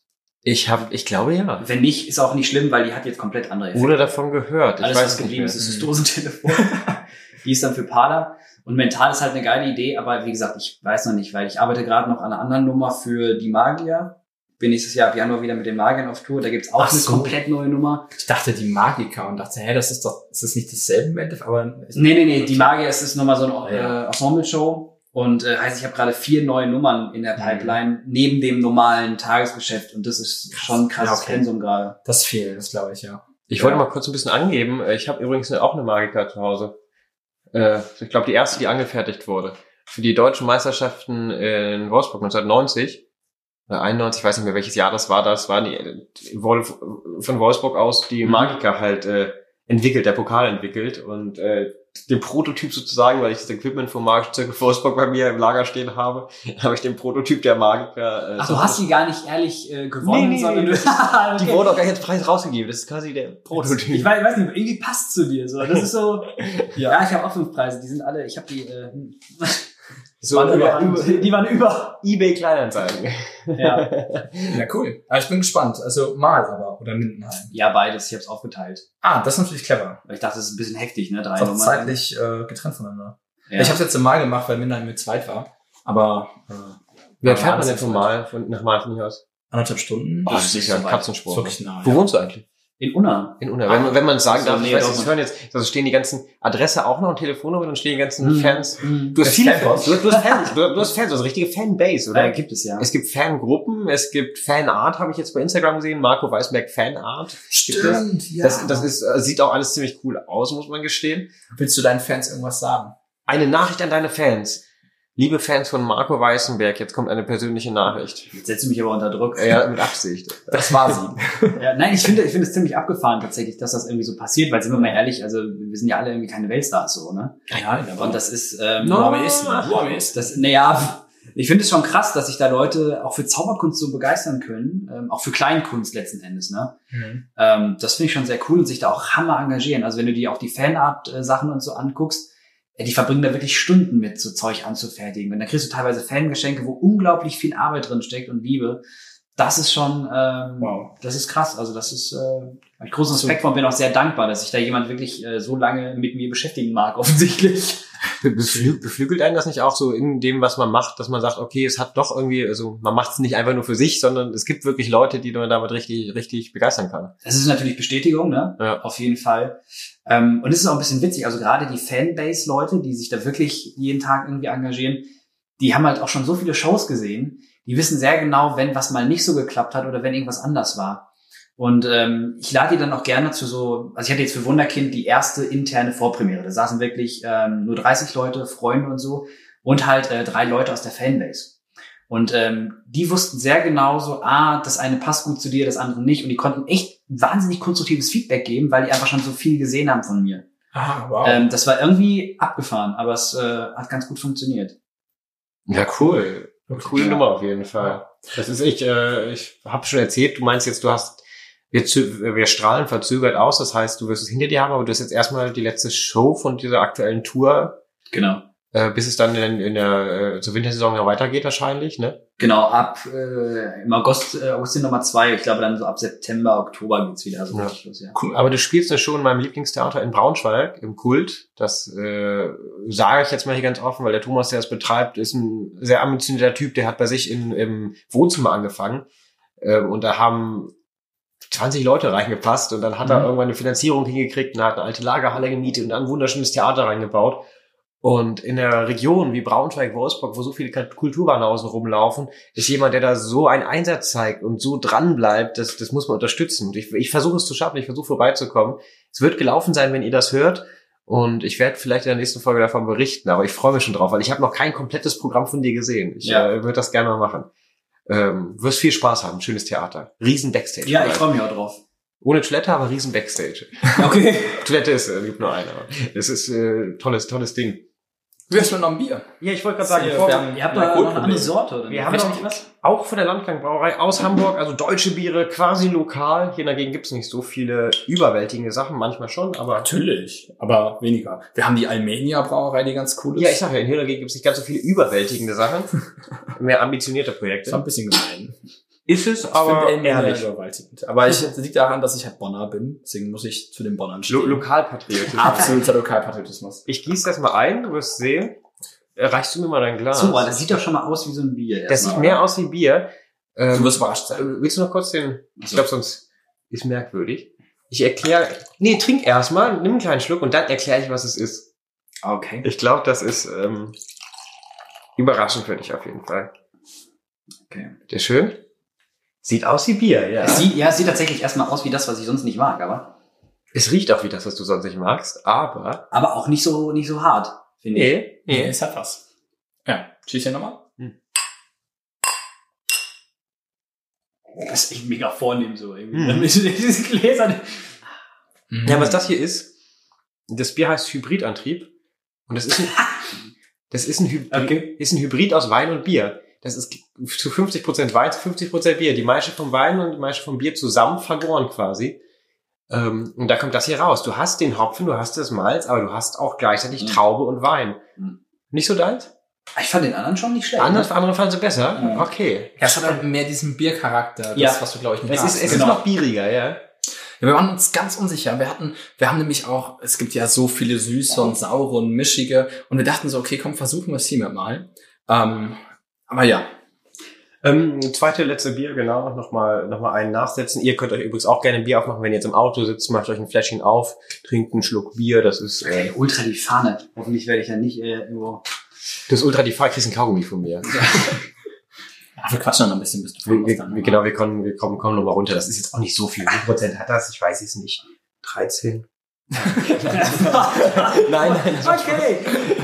Ich habe, ich glaube ja. Wenn nicht, ist auch nicht schlimm, weil die hat jetzt komplett andere Effekte. Oder davon gehört. Ich Alles, weiß was geblieben ist, ist das Dosentelefon. die ist dann für Parler. Und mental ist halt eine geile Idee, aber wie gesagt, ich weiß noch nicht, weil ich arbeite gerade noch an einer anderen Nummer für die Magier. Bin nächstes Jahr ab Januar wieder mit den Magiern auf Tour. Da gibt's auch Ach eine so. komplett neue Nummer. Ich dachte die Magiker und dachte, hä, das ist doch, das ist nicht dasselbe im Endeffekt, aber Nee, nee, nee, die Magier es ist nochmal so eine Ja. äh, Ensemble-Show. Und äh, heißt, ich habe gerade vier neue Nummern in der Pipeline neben dem normalen Tagesgeschäft. Und das ist schon ein krasses Ja, okay. Pensum gerade. das fehlt, das glaube ich, ja. Ich wollte Ja. mal kurz ein bisschen angeben. äh, Ich habe übrigens auch eine Magica zu Hause. Äh, ich glaube, die erste, die angefertigt wurde. Für die deutschen Meisterschaften in Wolfsburg 1990. Oder 91, ich weiß nicht mehr, welches Jahr das war. Das war die, die Wolf, von Wolfsburg aus die Mhm. Magica halt äh, entwickelt, der Pokal entwickelt. Und äh, den Prototyp sozusagen, weil ich das Equipment vom Zirkel Wolfsburg bei mir im Lager stehen habe, habe ich den Prototyp der Magica. Äh, Ach, du hast die gar nicht ehrlich äh, gewonnen, Nee, nee, sondern nee, du... Die Okay. wurde auch gar nicht als Preis rausgegeben. Das ist quasi der Prototyp. Ich weiß, weiß nicht, irgendwie passt zu dir so. Das ist so. ja. ich habe auch fünf Preise. Die sind alle. Ich habe die. Äh, so waren über, die waren über. eBay Kleinanzeigen. Ja, Ja, cool. Aber ich bin gespannt. Also mal aber, oder Mindenheim. ja beides. Ich habe es aufgeteilt. Ah, das ist natürlich clever. Weil ich dachte, das ist ein bisschen hektisch, ne? Drei Nummern. zeitlich äh, getrennt voneinander. Ja. Ich habe es jetzt mal gemacht, weil Mindenheim mit zweit war. Aber äh, Wie weit fährt man denn von mal, von, nach Mal von hier aus? anderthalb Stunden. Oh, das ist sicher ein. Katzensprung. Ist wirklich nah. Wo ja. wohnst du eigentlich? In Unna. In Unna. Wenn, man- wenn man sagen So, darf, ich nee, weiß, hören jetzt, also stehen die ganzen Adresse auch noch und Telefonnummer, dann stehen die ganzen Mhm. Fans. Mhm. Du hast Das viele. Fans. Du, du hast Fans, du, du hast Fans, also richtige Fanbase, oder? Äh, gibt es ja. Es gibt Fangruppen, es gibt Fanart, habe ich jetzt bei Instagram gesehen, Marco Weißberg Fanart. Stimmt, ja. Das, das ist, äh, sieht auch alles ziemlich cool aus, muss man gestehen. Willst du deinen Fans irgendwas sagen? Eine Nachricht an deine Fans. Liebe Fans von Marco Weißenberg, jetzt kommt eine persönliche Nachricht. Jetzt setzt du mich aber unter Druck. Ja, mit Absicht. Das war sie. Ja, nein, ich finde, ich finde es ziemlich abgefahren tatsächlich, dass das irgendwie so passiert, weil sind wir mal ehrlich, also wir sind ja alle irgendwie keine Weltstars so, ne? ja, der Und das ist, ähm, No. Am ehesten. das, naja, ich finde es schon krass, dass sich da Leute auch für Zauberkunst so begeistern können, ähm, auch für Kleinkunst letzten Endes, ne? Mhm. Ähm, das finde ich schon sehr cool und sich da auch hammer engagieren. Also wenn du dir auch die Fanart-Sachen und so anguckst, äh, die verbringen da wirklich Stunden mit, so Zeug anzufertigen. Und dann kriegst du teilweise Fangeschenke, wo unglaublich viel Arbeit drin steckt und Liebe. Das ist schon, ähm, Wow. das ist krass. Also das ist, äh, hab ich großen Respekt vor und bin auch sehr dankbar, dass sich da jemand wirklich äh, so lange mit mir beschäftigen mag, offensichtlich. Be- Beflü beflügelt einen das nicht auch so in dem, was man macht, dass man sagt, okay, es hat doch irgendwie, also man macht es nicht einfach nur für sich, sondern es gibt wirklich Leute, die man damit richtig, richtig begeistern kann. Das ist natürlich Bestätigung, ne? Ja. Auf jeden Fall. Ähm, und es ist auch ein bisschen witzig. Also gerade die Fanbase-Leute, die sich da wirklich jeden Tag irgendwie engagieren, die haben halt auch schon so viele Shows gesehen. Die wissen sehr genau, wenn was mal nicht so geklappt hat oder wenn irgendwas anders war. Und ähm, ich lade die dann auch gerne zu so, also ich hatte jetzt für Wunderkind die erste interne Vorpremiere. Da saßen wirklich ähm, nur 30 Leute, Freunde und so und halt äh, drei Leute aus der Fanbase. Und ähm, die wussten sehr genau so, ah, das eine passt gut zu dir, das andere nicht. Und die konnten echt wahnsinnig konstruktives Feedback geben, weil die einfach schon so viel gesehen haben von mir. Ah, wow. Ähm, das war irgendwie abgefahren, aber es äh, hat ganz gut funktioniert. Ja, cool. Coole Ja. Nummer auf jeden Fall. Das ist ich, äh, ich habe schon erzählt, du meinst jetzt, du hast, wir, wir strahlen verzögert aus, das heißt, du wirst es hinter dir haben, aber du hast jetzt erstmal die letzte Show von dieser aktuellen Tour, Genau. äh, bis es dann in, in der äh, zur Wintersaison ja weitergeht wahrscheinlich, ne? Genau, ab äh, im August, äh, August sind Nummer zwei. Ich glaube dann so ab September, Oktober geht's wieder so Ja. richtig los, ja. Cool. Aber du spielst eine Show in meinem Lieblingstheater in Braunschweig, im Kult. Das äh, sage ich jetzt mal hier ganz offen, weil der Thomas, der es betreibt, ist ein sehr ambitionierter Typ, der hat bei sich in, im Wohnzimmer angefangen. Ähm, und da haben 20 Leute reingepasst und dann hat er Mhm. irgendwann eine Finanzierung hingekriegt und hat eine alte Lagerhalle gemietet und dann ein wunderschönes Theater reingebaut. Und in der Region wie Braunschweig, Wolfsburg, wo so viele Kulturbanausen rumlaufen, ist jemand, der da so einen Einsatz zeigt und so dran bleibt, das, das muss man unterstützen. Und ich, ich versuche es zu schaffen, ich versuche vorbeizukommen. Es wird gelaufen sein, wenn ihr das hört. Und ich werde vielleicht in der nächsten Folge davon berichten, aber ich freue mich schon drauf, weil ich habe noch kein komplettes Programm von dir gesehen. Ich Ja. äh, würde das gerne mal machen. Ähm, wirst viel Spaß haben, schönes Theater. Riesen Backstage. Ja, ich freue mich auch drauf. Ohne Toilette, aber riesen Backstage. Okay. Toilette ist, äh, gibt nur eine. Das ist äh, tolles, tolles Ding. Du hast noch ein Bier. Ja, ich wollte gerade sagen, bevor wir- Ihr habt da noch eine andere Sorte, oder? Wir haben noch- nicht was? Auch von der Landklangbrauerei aus Hamburg, also deutsche Biere, quasi lokal. Hier dagegen gibt's nicht so viele überwältigende Sachen, manchmal schon, aber Natürlich, aber weniger. Wir haben die Almenia Brauerei, die ganz cool ist. ja, ich sag ja, in hier dagegen gibt's nicht ganz so viele überwältigende Sachen. Mehr ambitionierte das war ein Projekte. bisschen gemein. Ist es, Ich aber ehrlich. überwältigend. Aber ich, das liegt daran, dass ich halt Bonner bin. Deswegen muss ich zu den Bonnern Lo stehen. Lokalpatriotisch. Absoluter Lokalpatriotismus. Ich gieße das mal ein, du wirst sehen. Äh, Reichst du mir mal dein Glas? So, das sieht doch schon mal aus wie so ein Bier. das sieht mehr aus wie Bier. Ähm, Du wirst überrascht sein. äh, willst du noch kurz den, ich glaube sonst ist merkwürdig. Ich erkläre, nee, trink erstmal, nimm einen kleinen Schluck und dann erkläre ich, was es ist. Okay. Ich glaube, das ist ähm, überraschend für dich auf jeden Fall. okay. Der schön? Sieht aus wie Bier, ja. Es sieht, ja, es sieht tatsächlich erstmal aus wie das, was ich sonst nicht mag, aber, Es riecht auch wie das, was du sonst nicht magst, aber aber auch nicht so, nicht so hart, finde ich. nee, Nee, nee. es hat was. Ja, hier nochmal. Das ist echt mega vornehm so irgendwie. Damit diese Gläser. Ja, was das hier ist, das Bier heißt Hybridantrieb und das ist ein, das ist ein, Hybrid, Okay. ist ein Hybrid aus Wein und Bier. Das ist zu 50% Wein, zu 50% Bier. Die Maische vom Wein und die Maische vom Bier zusammen vergoren quasi. Ähm, und da kommt das hier raus. Du hast den Hopfen, du hast das Malz, aber du hast auch gleichzeitig Mhm. Traube und Wein. Mhm. Nicht so deins? Ich fand den anderen schon nicht schlecht. Andere, ne? andere fanden sie besser? Mhm. Okay. Ja, es hat halt mehr diesen Biercharakter, das, Ja. was du, glaube ich, nicht Es ist, es genau. ist noch bieriger, ja. Ja, wir waren uns ganz unsicher. Wir hatten, wir haben nämlich auch, es gibt ja so viele süße und saure und mischige und wir dachten so, okay, komm, versuchen wir es hiermit mal. Ähm, aber ja, Ähm, zweite, letzte Bier, genau, nochmal noch mal einen nachsetzen. Ihr könnt euch übrigens auch gerne ein Bier aufmachen, wenn ihr jetzt im Auto sitzt, macht euch ein Fläschchen auf, trinkt einen Schluck Bier, das ist, Okay, äh, ultra die Fahne. Hoffentlich werde ich ja nicht äh, irgendwo. das ist ultra die Fahrt, kriegst ein Kaugummi von mir. wir quatschen dann ein bisschen, bis du Wir, fahren wir, genau, wir kommen, wir kommen, kommen nochmal runter. Das ist jetzt auch nicht so viel. Wie viel Prozent hat das? Ich weiß es nicht. 13? nein, nein. Okay,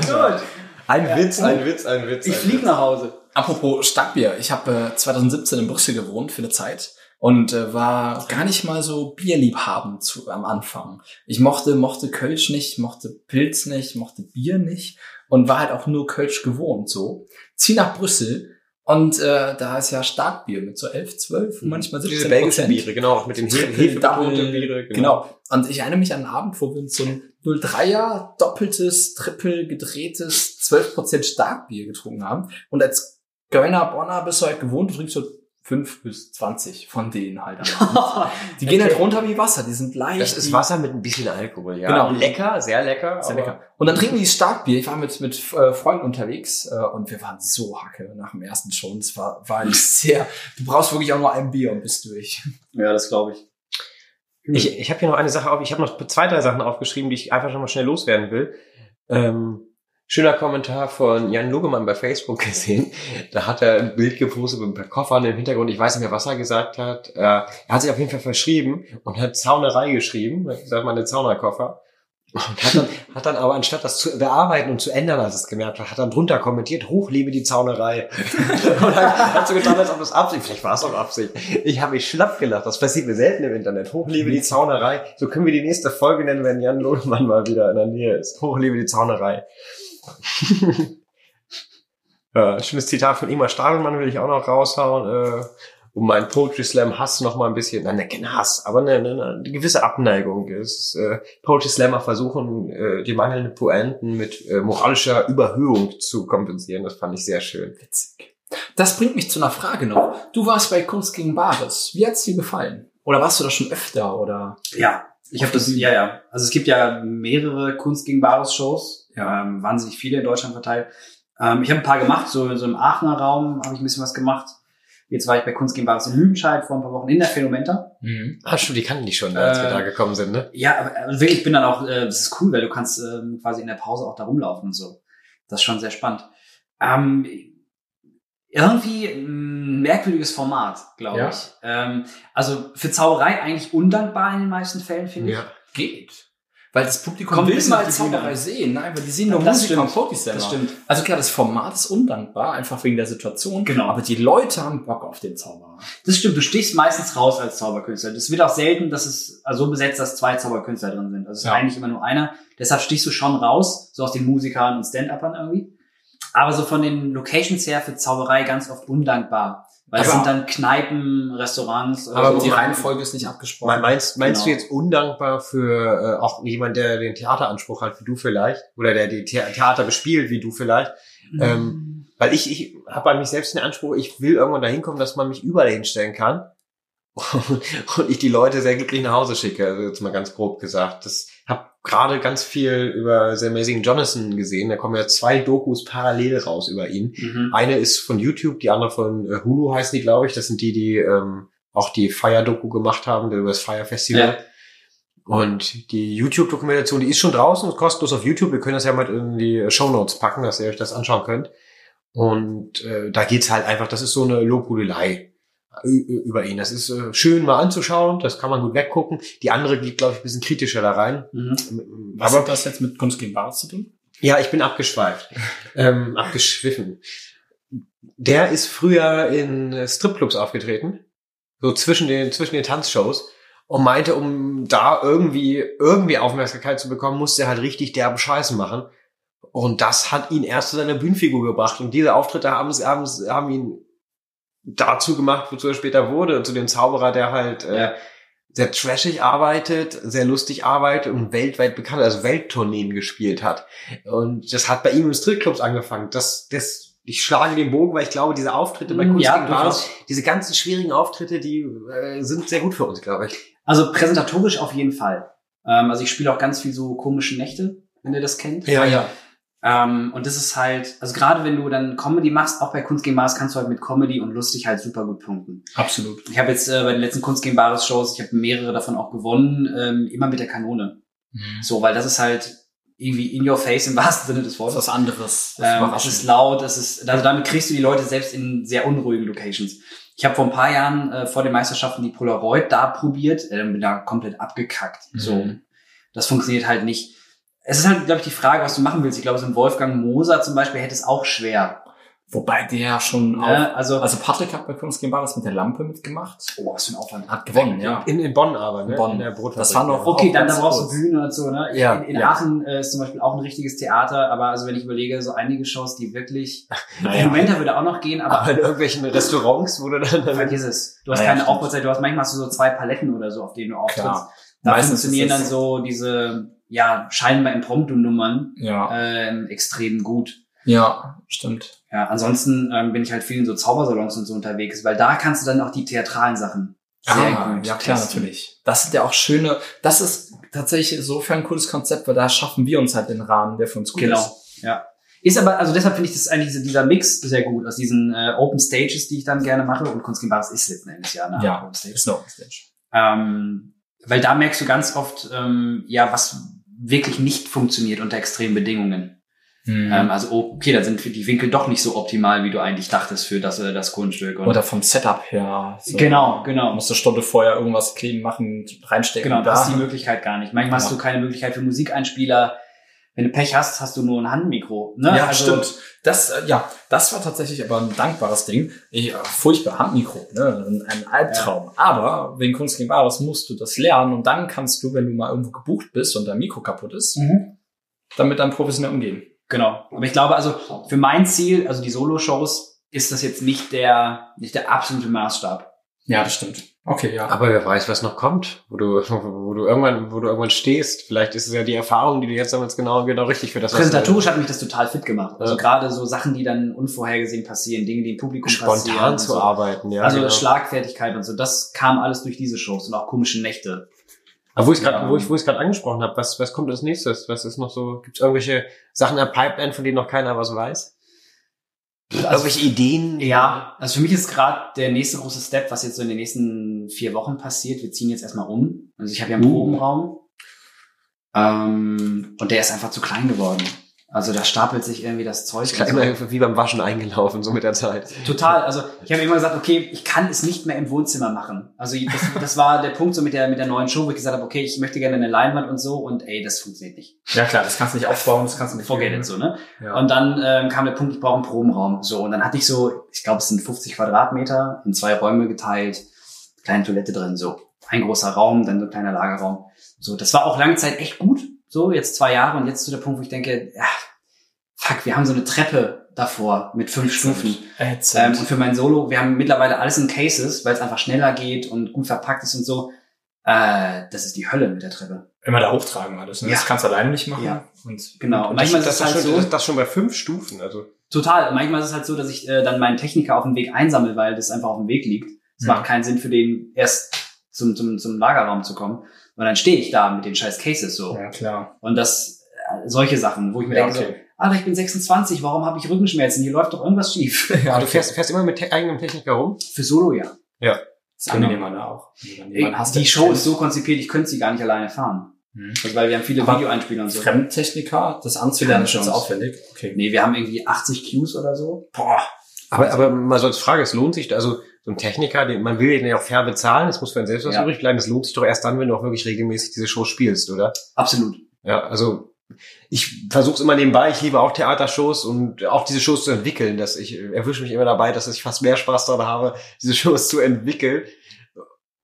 gut. Ein Witz, ein Witz, ein Witz. Ich ein flieg Witz. nach Hause. Apropos Starkbier, ich habe äh, 2017 in Brüssel gewohnt für eine Zeit und äh, war gar nicht mal so bierliebhabend zu, am Anfang. Ich mochte, mochte Kölsch nicht, mochte Pilz nicht, mochte Bier nicht und war halt auch nur Kölsch gewohnt so. Zieh nach Brüssel und äh, da ist ja Starkbier mit so 11, 12 und manchmal 17 Diese belgischen. Biere, genau, mit den Triple, Hefe Double, Biere, Genau. Und ich erinnere mich an einen Abend, wo wir uns so ein 03er doppeltes, triple gedrehtes 12% Starkbier getrunken haben. Und als Kölner Bonner bist du halt gewohnt, du trinkst so 5 bis 20 von denen halt. Die gehen halt runter wie Wasser, die sind leicht. Das ist Wasser mit ein bisschen Alkohol, ja. Genau. Lecker, sehr lecker. Sehr lecker. Und dann trinken die Starkbier. Ich war mit, mit äh, Freunden unterwegs äh, und wir waren so hacke nach dem ersten schon. Es war, war nicht sehr, du brauchst wirklich auch nur ein Bier und bist durch. Ja, das glaube ich. Ich, ich habe hier noch eine Sache auf, ich habe noch zwei, drei Sachen aufgeschrieben, die ich einfach schon mal schnell loswerden will. Ähm, schöner Kommentar von Jan Lugemann bei Facebook gesehen. Da hat er ein Bild gepostet mit ein paar Koffern im Hintergrund. Ich weiß nicht mehr, was er gesagt hat. Äh, er hat sich auf jeden Fall verschrieben und hat Zaunerei geschrieben. Er hat gesagt, meine Zaunerkoffer. Und hat dann, hat dann aber anstatt das zu bearbeiten und zu ändern, als es gemerkt hat, hat dann drunter kommentiert, hoch lebe die Zaunerei. und hat, hat so getan, als ob das Absicht, vielleicht war es auch Absicht. Ich habe mich schlapp gelacht, das passiert mir selten im Internet. Hoch lebe die Zaunerei. So können wir die nächste Folge nennen, wenn Jan Lohmann mal wieder in der Nähe ist. Hoch lebe die Zaunerei. ja, schönes Zitat von Ingmar Stadelmann will ich auch noch raushauen. Äh, um meinen Poetry Slam Hass noch mal ein bisschen, nein, kein Hass, aber eine, eine, eine gewisse Abneigung ist. Äh, Poetry Slammer versuchen, äh, die mangelnden Poenten mit äh, moralischer Überhöhung zu kompensieren. Das fand ich sehr schön. Witzig. Das bringt mich zu einer Frage noch. Du warst bei Kunst gegen Bares. Wie hat's dir gefallen? Oder warst du da schon öfter? Oder? Ja, ich habe das, ja, ja. Also es gibt ja mehrere Kunst gegen Bares Shows, ja. ähm, wahnsinnig viele in Deutschland verteilt. Ähm, ich habe ein paar gemacht, so, so im Aachener Raum habe ich ein bisschen was gemacht. Jetzt war ich bei Kunst gegen Bares in Lüdenscheid vor ein paar Wochen in der Phänomenta. Mhm. Ah, stimmt, die kannten die schon, als wir Äh, da gekommen sind, ne? Ja, aber also wirklich, ich bin dann auch, äh, das ist cool, weil du kannst ähm, quasi in der Pause auch da rumlaufen und so. Das ist schon sehr spannend. Ähm, irgendwie ein merkwürdiges Format, glaube Ja. ich. Ähm, also für Zauberei eigentlich undankbar in den meisten Fällen, finde ich. Ja. Geht. Weil das Publikum Kommt will mal Zauberei sehen. Nein, weil die sehen nur und stimmt. Pokésänger. Das stimmt. Also klar, das Format ist undankbar, einfach wegen der Situation. Genau. Aber die Leute haben Bock auf den Zauberer. Das stimmt, du stichst meistens raus als Zauberkünstler. Das wird auch selten, dass es so besetzt, dass zwei Zauberkünstler drin sind. Also es ist Ja. eigentlich immer nur einer. Deshalb stichst du schon raus, so aus den Musikern und Stand-Uppern irgendwie. Aber so von den Locations her für Zauberei ganz oft undankbar. Weil es sind dann Kneipen, Restaurants. Aber so. die Reihenfolge ist nicht abgesprochen. Me- Meinst, meinst Genau. du jetzt undankbar für äh, auch jemand, der den Theateranspruch hat wie du vielleicht? Oder der die The Theater bespielt wie du vielleicht? Ähm, weil ich, ich habe an mich selbst den Anspruch, ich will irgendwann dahin kommen, dass man mich überall hinstellen kann. Und ich die Leute sehr glücklich nach Hause schicke, also jetzt mal ganz grob gesagt. Das gerade ganz viel über The Amazing Jonathan gesehen. Da kommen ja zwei Dokus parallel raus über ihn. Mhm. Eine ist von YouTube, die andere von äh, Hulu heißen die, glaube ich. Das sind die, die ähm, auch die Fire-Doku gemacht haben, über das Fire Festival. Ja. Und die YouTube-Dokumentation, die ist schon draußen, ist kostenlos auf YouTube. Wir können das ja mal in die Show Notes packen, dass ihr euch das anschauen könnt. Und äh, da geht's halt einfach, das ist so eine Lobhudelei über ihn. Das ist äh, schön mal anzuschauen, das kann man gut weggucken. Die andere geht, glaube ich, ein bisschen kritischer da rein. Mhm. Was Aber hat das jetzt mit Kunst gegen Bares zu tun? ja, ich bin abgeschweift. ähm, abgeschwiffen. Der ist früher in äh, Stripclubs aufgetreten. So zwischen den, zwischen den Tanzshows. Und meinte, um da irgendwie, irgendwie Aufmerksamkeit zu bekommen, musste er halt richtig derbe Scheiße machen. Und das hat ihn erst zu seiner Bühnenfigur gebracht. Und diese Auftritte haben, haben, haben ihn dazu gemacht, wozu er später wurde. Zu dem Zauberer, der halt äh, Ja. sehr trashig arbeitet, sehr lustig arbeitet und weltweit bekannt, also Welttourneen gespielt hat. Und das hat bei ihm im Stripclubs angefangen. Das, das, ich schlage den Bogen, weil ich glaube, diese Auftritte bei Mhm, Kunst ja, Bares, diese ganzen schwierigen Auftritte, die äh, sind sehr gut für uns, glaube ich. Also präsentatorisch auf jeden Fall. Ähm, also ich spiele auch ganz viel so komische Nächte, wenn ihr das kennt. ja. Ähm, und das ist halt, also gerade wenn du dann Comedy machst, auch bei Kunst gegen Bares kannst du halt mit Comedy und lustig halt super gut punkten. Absolut. Ich habe jetzt äh, bei den letzten Kunst gegen Bares Shows, ich habe mehrere davon auch gewonnen, ähm, immer mit der Kanone. So, weil das ist halt irgendwie in your face im wahrsten Sinne des Das ist Wortes. was anderes. Das Ähm, es ist laut, es ist, also damit kriegst du die Leute selbst in sehr unruhigen Locations. Ich habe vor ein paar Jahren äh, vor den Meisterschaften die Polaroid da probiert, äh, bin da komplett abgekackt. So, Mhm. das funktioniert halt nicht. Es ist halt, glaube ich, die Frage, was du machen willst. Ich glaube, so ein Wolfgang Moser zum Beispiel hätte es auch schwer. Wobei der schon auch? Also, also Patrick hat bei Kunst gegen Bares mit der Lampe mitgemacht. oh, was für ein Aufwand. Hat gewonnen, ja. In, in Bonn aber, ne? In Bonn. In der Brotfabrik. Das war noch- Okay, dann da ganz brauchst du. Bühne und so, ne? Ja, in in ja. Aachen äh, ist zum Beispiel auch ein richtiges Theater, aber also wenn ich überlege, so einige Shows, die wirklich, Naja. Monumenta würde auch noch gehen, aber aber in irgendwelchen Restaurants, wo du dann... vergiss es. Du hast Naja, keine. Aufbauzeit, du hast manchmal hast du so zwei Paletten oder so, auf denen du auftrittst. Da Meistens funktionieren dann so diese, ja, scheinbar Impromptu-Nummern Ja. ähm, extrem gut. Ja, stimmt. Ja, ansonsten ähm, bin ich halt viel in so Zaubersalons und so unterwegs, weil da kannst du dann auch die theatralen Sachen sehr Ah, gut ja klar, testen. natürlich. Das sind ja auch schöne, das ist tatsächlich insofern ein cooles Konzept, weil da schaffen wir uns halt den Rahmen, der für uns gut Genau, ist. ja. Ist aber, also deshalb finde ich das eigentlich, diese- dieser Mix sehr gut aus diesen äh, Open Stages, die ich dann gerne mache und Kunst gegen Bares ist letzten Endes ja eine Ja, Open Stage. ist eine Open Stage. Ähm, weil da merkst du ganz oft, ähm, ja, was wirklich nicht funktioniert unter extremen Bedingungen. Mhm. Ähm, also, oh, okay, da sind die Winkel doch nicht so optimal, wie du eigentlich dachtest für das, äh, das Kunststück. Und Oder vom Setup her. So. genau, Du genau. musst eine Stunde vorher irgendwas kleben, machen, reinstecken. Genau, da. das ist die Möglichkeit gar nicht. Manchmal hast Ja. du keine Möglichkeit für Musikeinspieler. Wenn du Pech hast, hast du nur ein Handmikro. Ne? Ja, also, stimmt. Das, äh, ja, das war tatsächlich aber ein dankbares Ding. Ich, äh, furchtbar, Handmikro, ne? ein- Albtraum. Aber wegen Kunst gegen Bares musst du das lernen und dann kannst du, wenn du mal irgendwo gebucht bist und dein Mikro kaputt ist, Mhm. damit dann professionell umgehen. Genau. Aber ich glaube, also für mein Ziel, also die Solo-Shows, ist das jetzt nicht der, nicht der absolute Maßstab. Ja, das stimmt. Okay, ja. Aber wer weiß, was noch kommt, wo du, wo du irgendwann, wo du irgendwann stehst. Vielleicht ist es ja die Erfahrung, die du jetzt damals genau, genau richtig für das Präsentatorisch hat mich das total fit gemacht. Also Ja. gerade so Sachen, die dann unvorhergesehen passieren, Dinge, die im Publikum passieren. spontan zu so. arbeiten, ja. also genau. Schlagfertigkeit und so, das kam alles durch diese Shows und auch komische Nächte. Aber wo ich gerade, Ja. wo ich, wo ich gerade angesprochen habe, was, was kommt als nächstes? Was ist noch so? Gibt es irgendwelche Sachen in der Pipeline, von denen noch keiner was weiß? Irgendwelche Ideen? Ja, also für mich ist gerade der nächste große Step, was jetzt so in den nächsten vier Wochen passiert. Wir ziehen jetzt erstmal um. Also ich habe ja einen Uh. Probenraum. Ähm, und der ist einfach zu klein geworden. Also da stapelt sich irgendwie das Zeug. Ich bin so. immer wie beim Waschen eingelaufen, so mit der Zeit. Total. Also ich habe immer gesagt, okay, ich kann es nicht mehr im Wohnzimmer machen. Also das, das war der Punkt so mit der mit der neuen Show, wo ich gesagt habe, okay, ich möchte gerne eine Leinwand und so und ey, das funktioniert nicht. Ja klar, das kannst du nicht aufbauen, das kannst du nicht Forget it so, ne? Ja. Und dann ähm, kam der Punkt, ich brauche einen Probenraum. So und dann hatte ich so, ich glaube, es sind 50 Quadratmeter in zwei Räume geteilt, kleine Toilette drin, so ein großer Raum, dann so ein kleiner Lagerraum. So, das war auch lange Zeit echt gut. So jetzt zwei Jahre und jetzt zu der Punkt, wo ich denke, ja, fuck, wir haben so eine Treppe davor mit fünf Stufen. Ähm, Ätzend. und für mein Solo, wir haben mittlerweile alles in Cases, weil es einfach schneller geht und gut verpackt ist und so. Äh, das ist die Hölle mit der Treppe. Immer da hochtragen alles. Ne? Ja. Das kannst du alleine nicht machen. Ja. Und Genau. Und manchmal das, ist es das, halt schon, so. das, das schon bei fünf Stufen. Also Total. Manchmal ist es halt so, dass ich äh, dann meinen Techniker auf dem Weg einsammle, weil das einfach auf dem Weg liegt. Es Ja. macht keinen Sinn für den erst zum, zum, zum Lagerraum zu kommen. Und dann stehe ich da mit den scheiß Cases so. ja, klar. Und das, äh, solche Sachen, wo ich mir Ja, denke, so, okay. Alter, ich bin 26, warum habe ich Rückenschmerzen? Hier läuft doch irgendwas schief. ah, du fährst, fährst immer mit te eigenem Techniker rum? Für Solo ja. Das ist angenehmer da auch. Du jemanden hast, der die Show ist so konzipiert, ich könnte sie gar nicht alleine fahren. Mhm. Also, weil wir haben viele Videoeinspieler und so. Fremdtechniker, das anzulernen ist schon so aufwendig. Okay. Nee, wir haben irgendwie 80 Qs oder so. Boah. Aber, aber mal so als Frage, es lohnt sich, also so ein Techniker, den, man will den ja auch fair bezahlen, es muss für einen selbst was Ja. übrig bleiben, es lohnt sich doch erst dann, wenn du auch wirklich regelmäßig diese Show spielst, oder? Absolut. Ja, also ich versuche es immer nebenbei, ich liebe auch Theatershows und auch diese Shows zu entwickeln, dass ich erwische mich immer dabei, dass ich fast mehr Spaß daran habe, diese Shows zu entwickeln,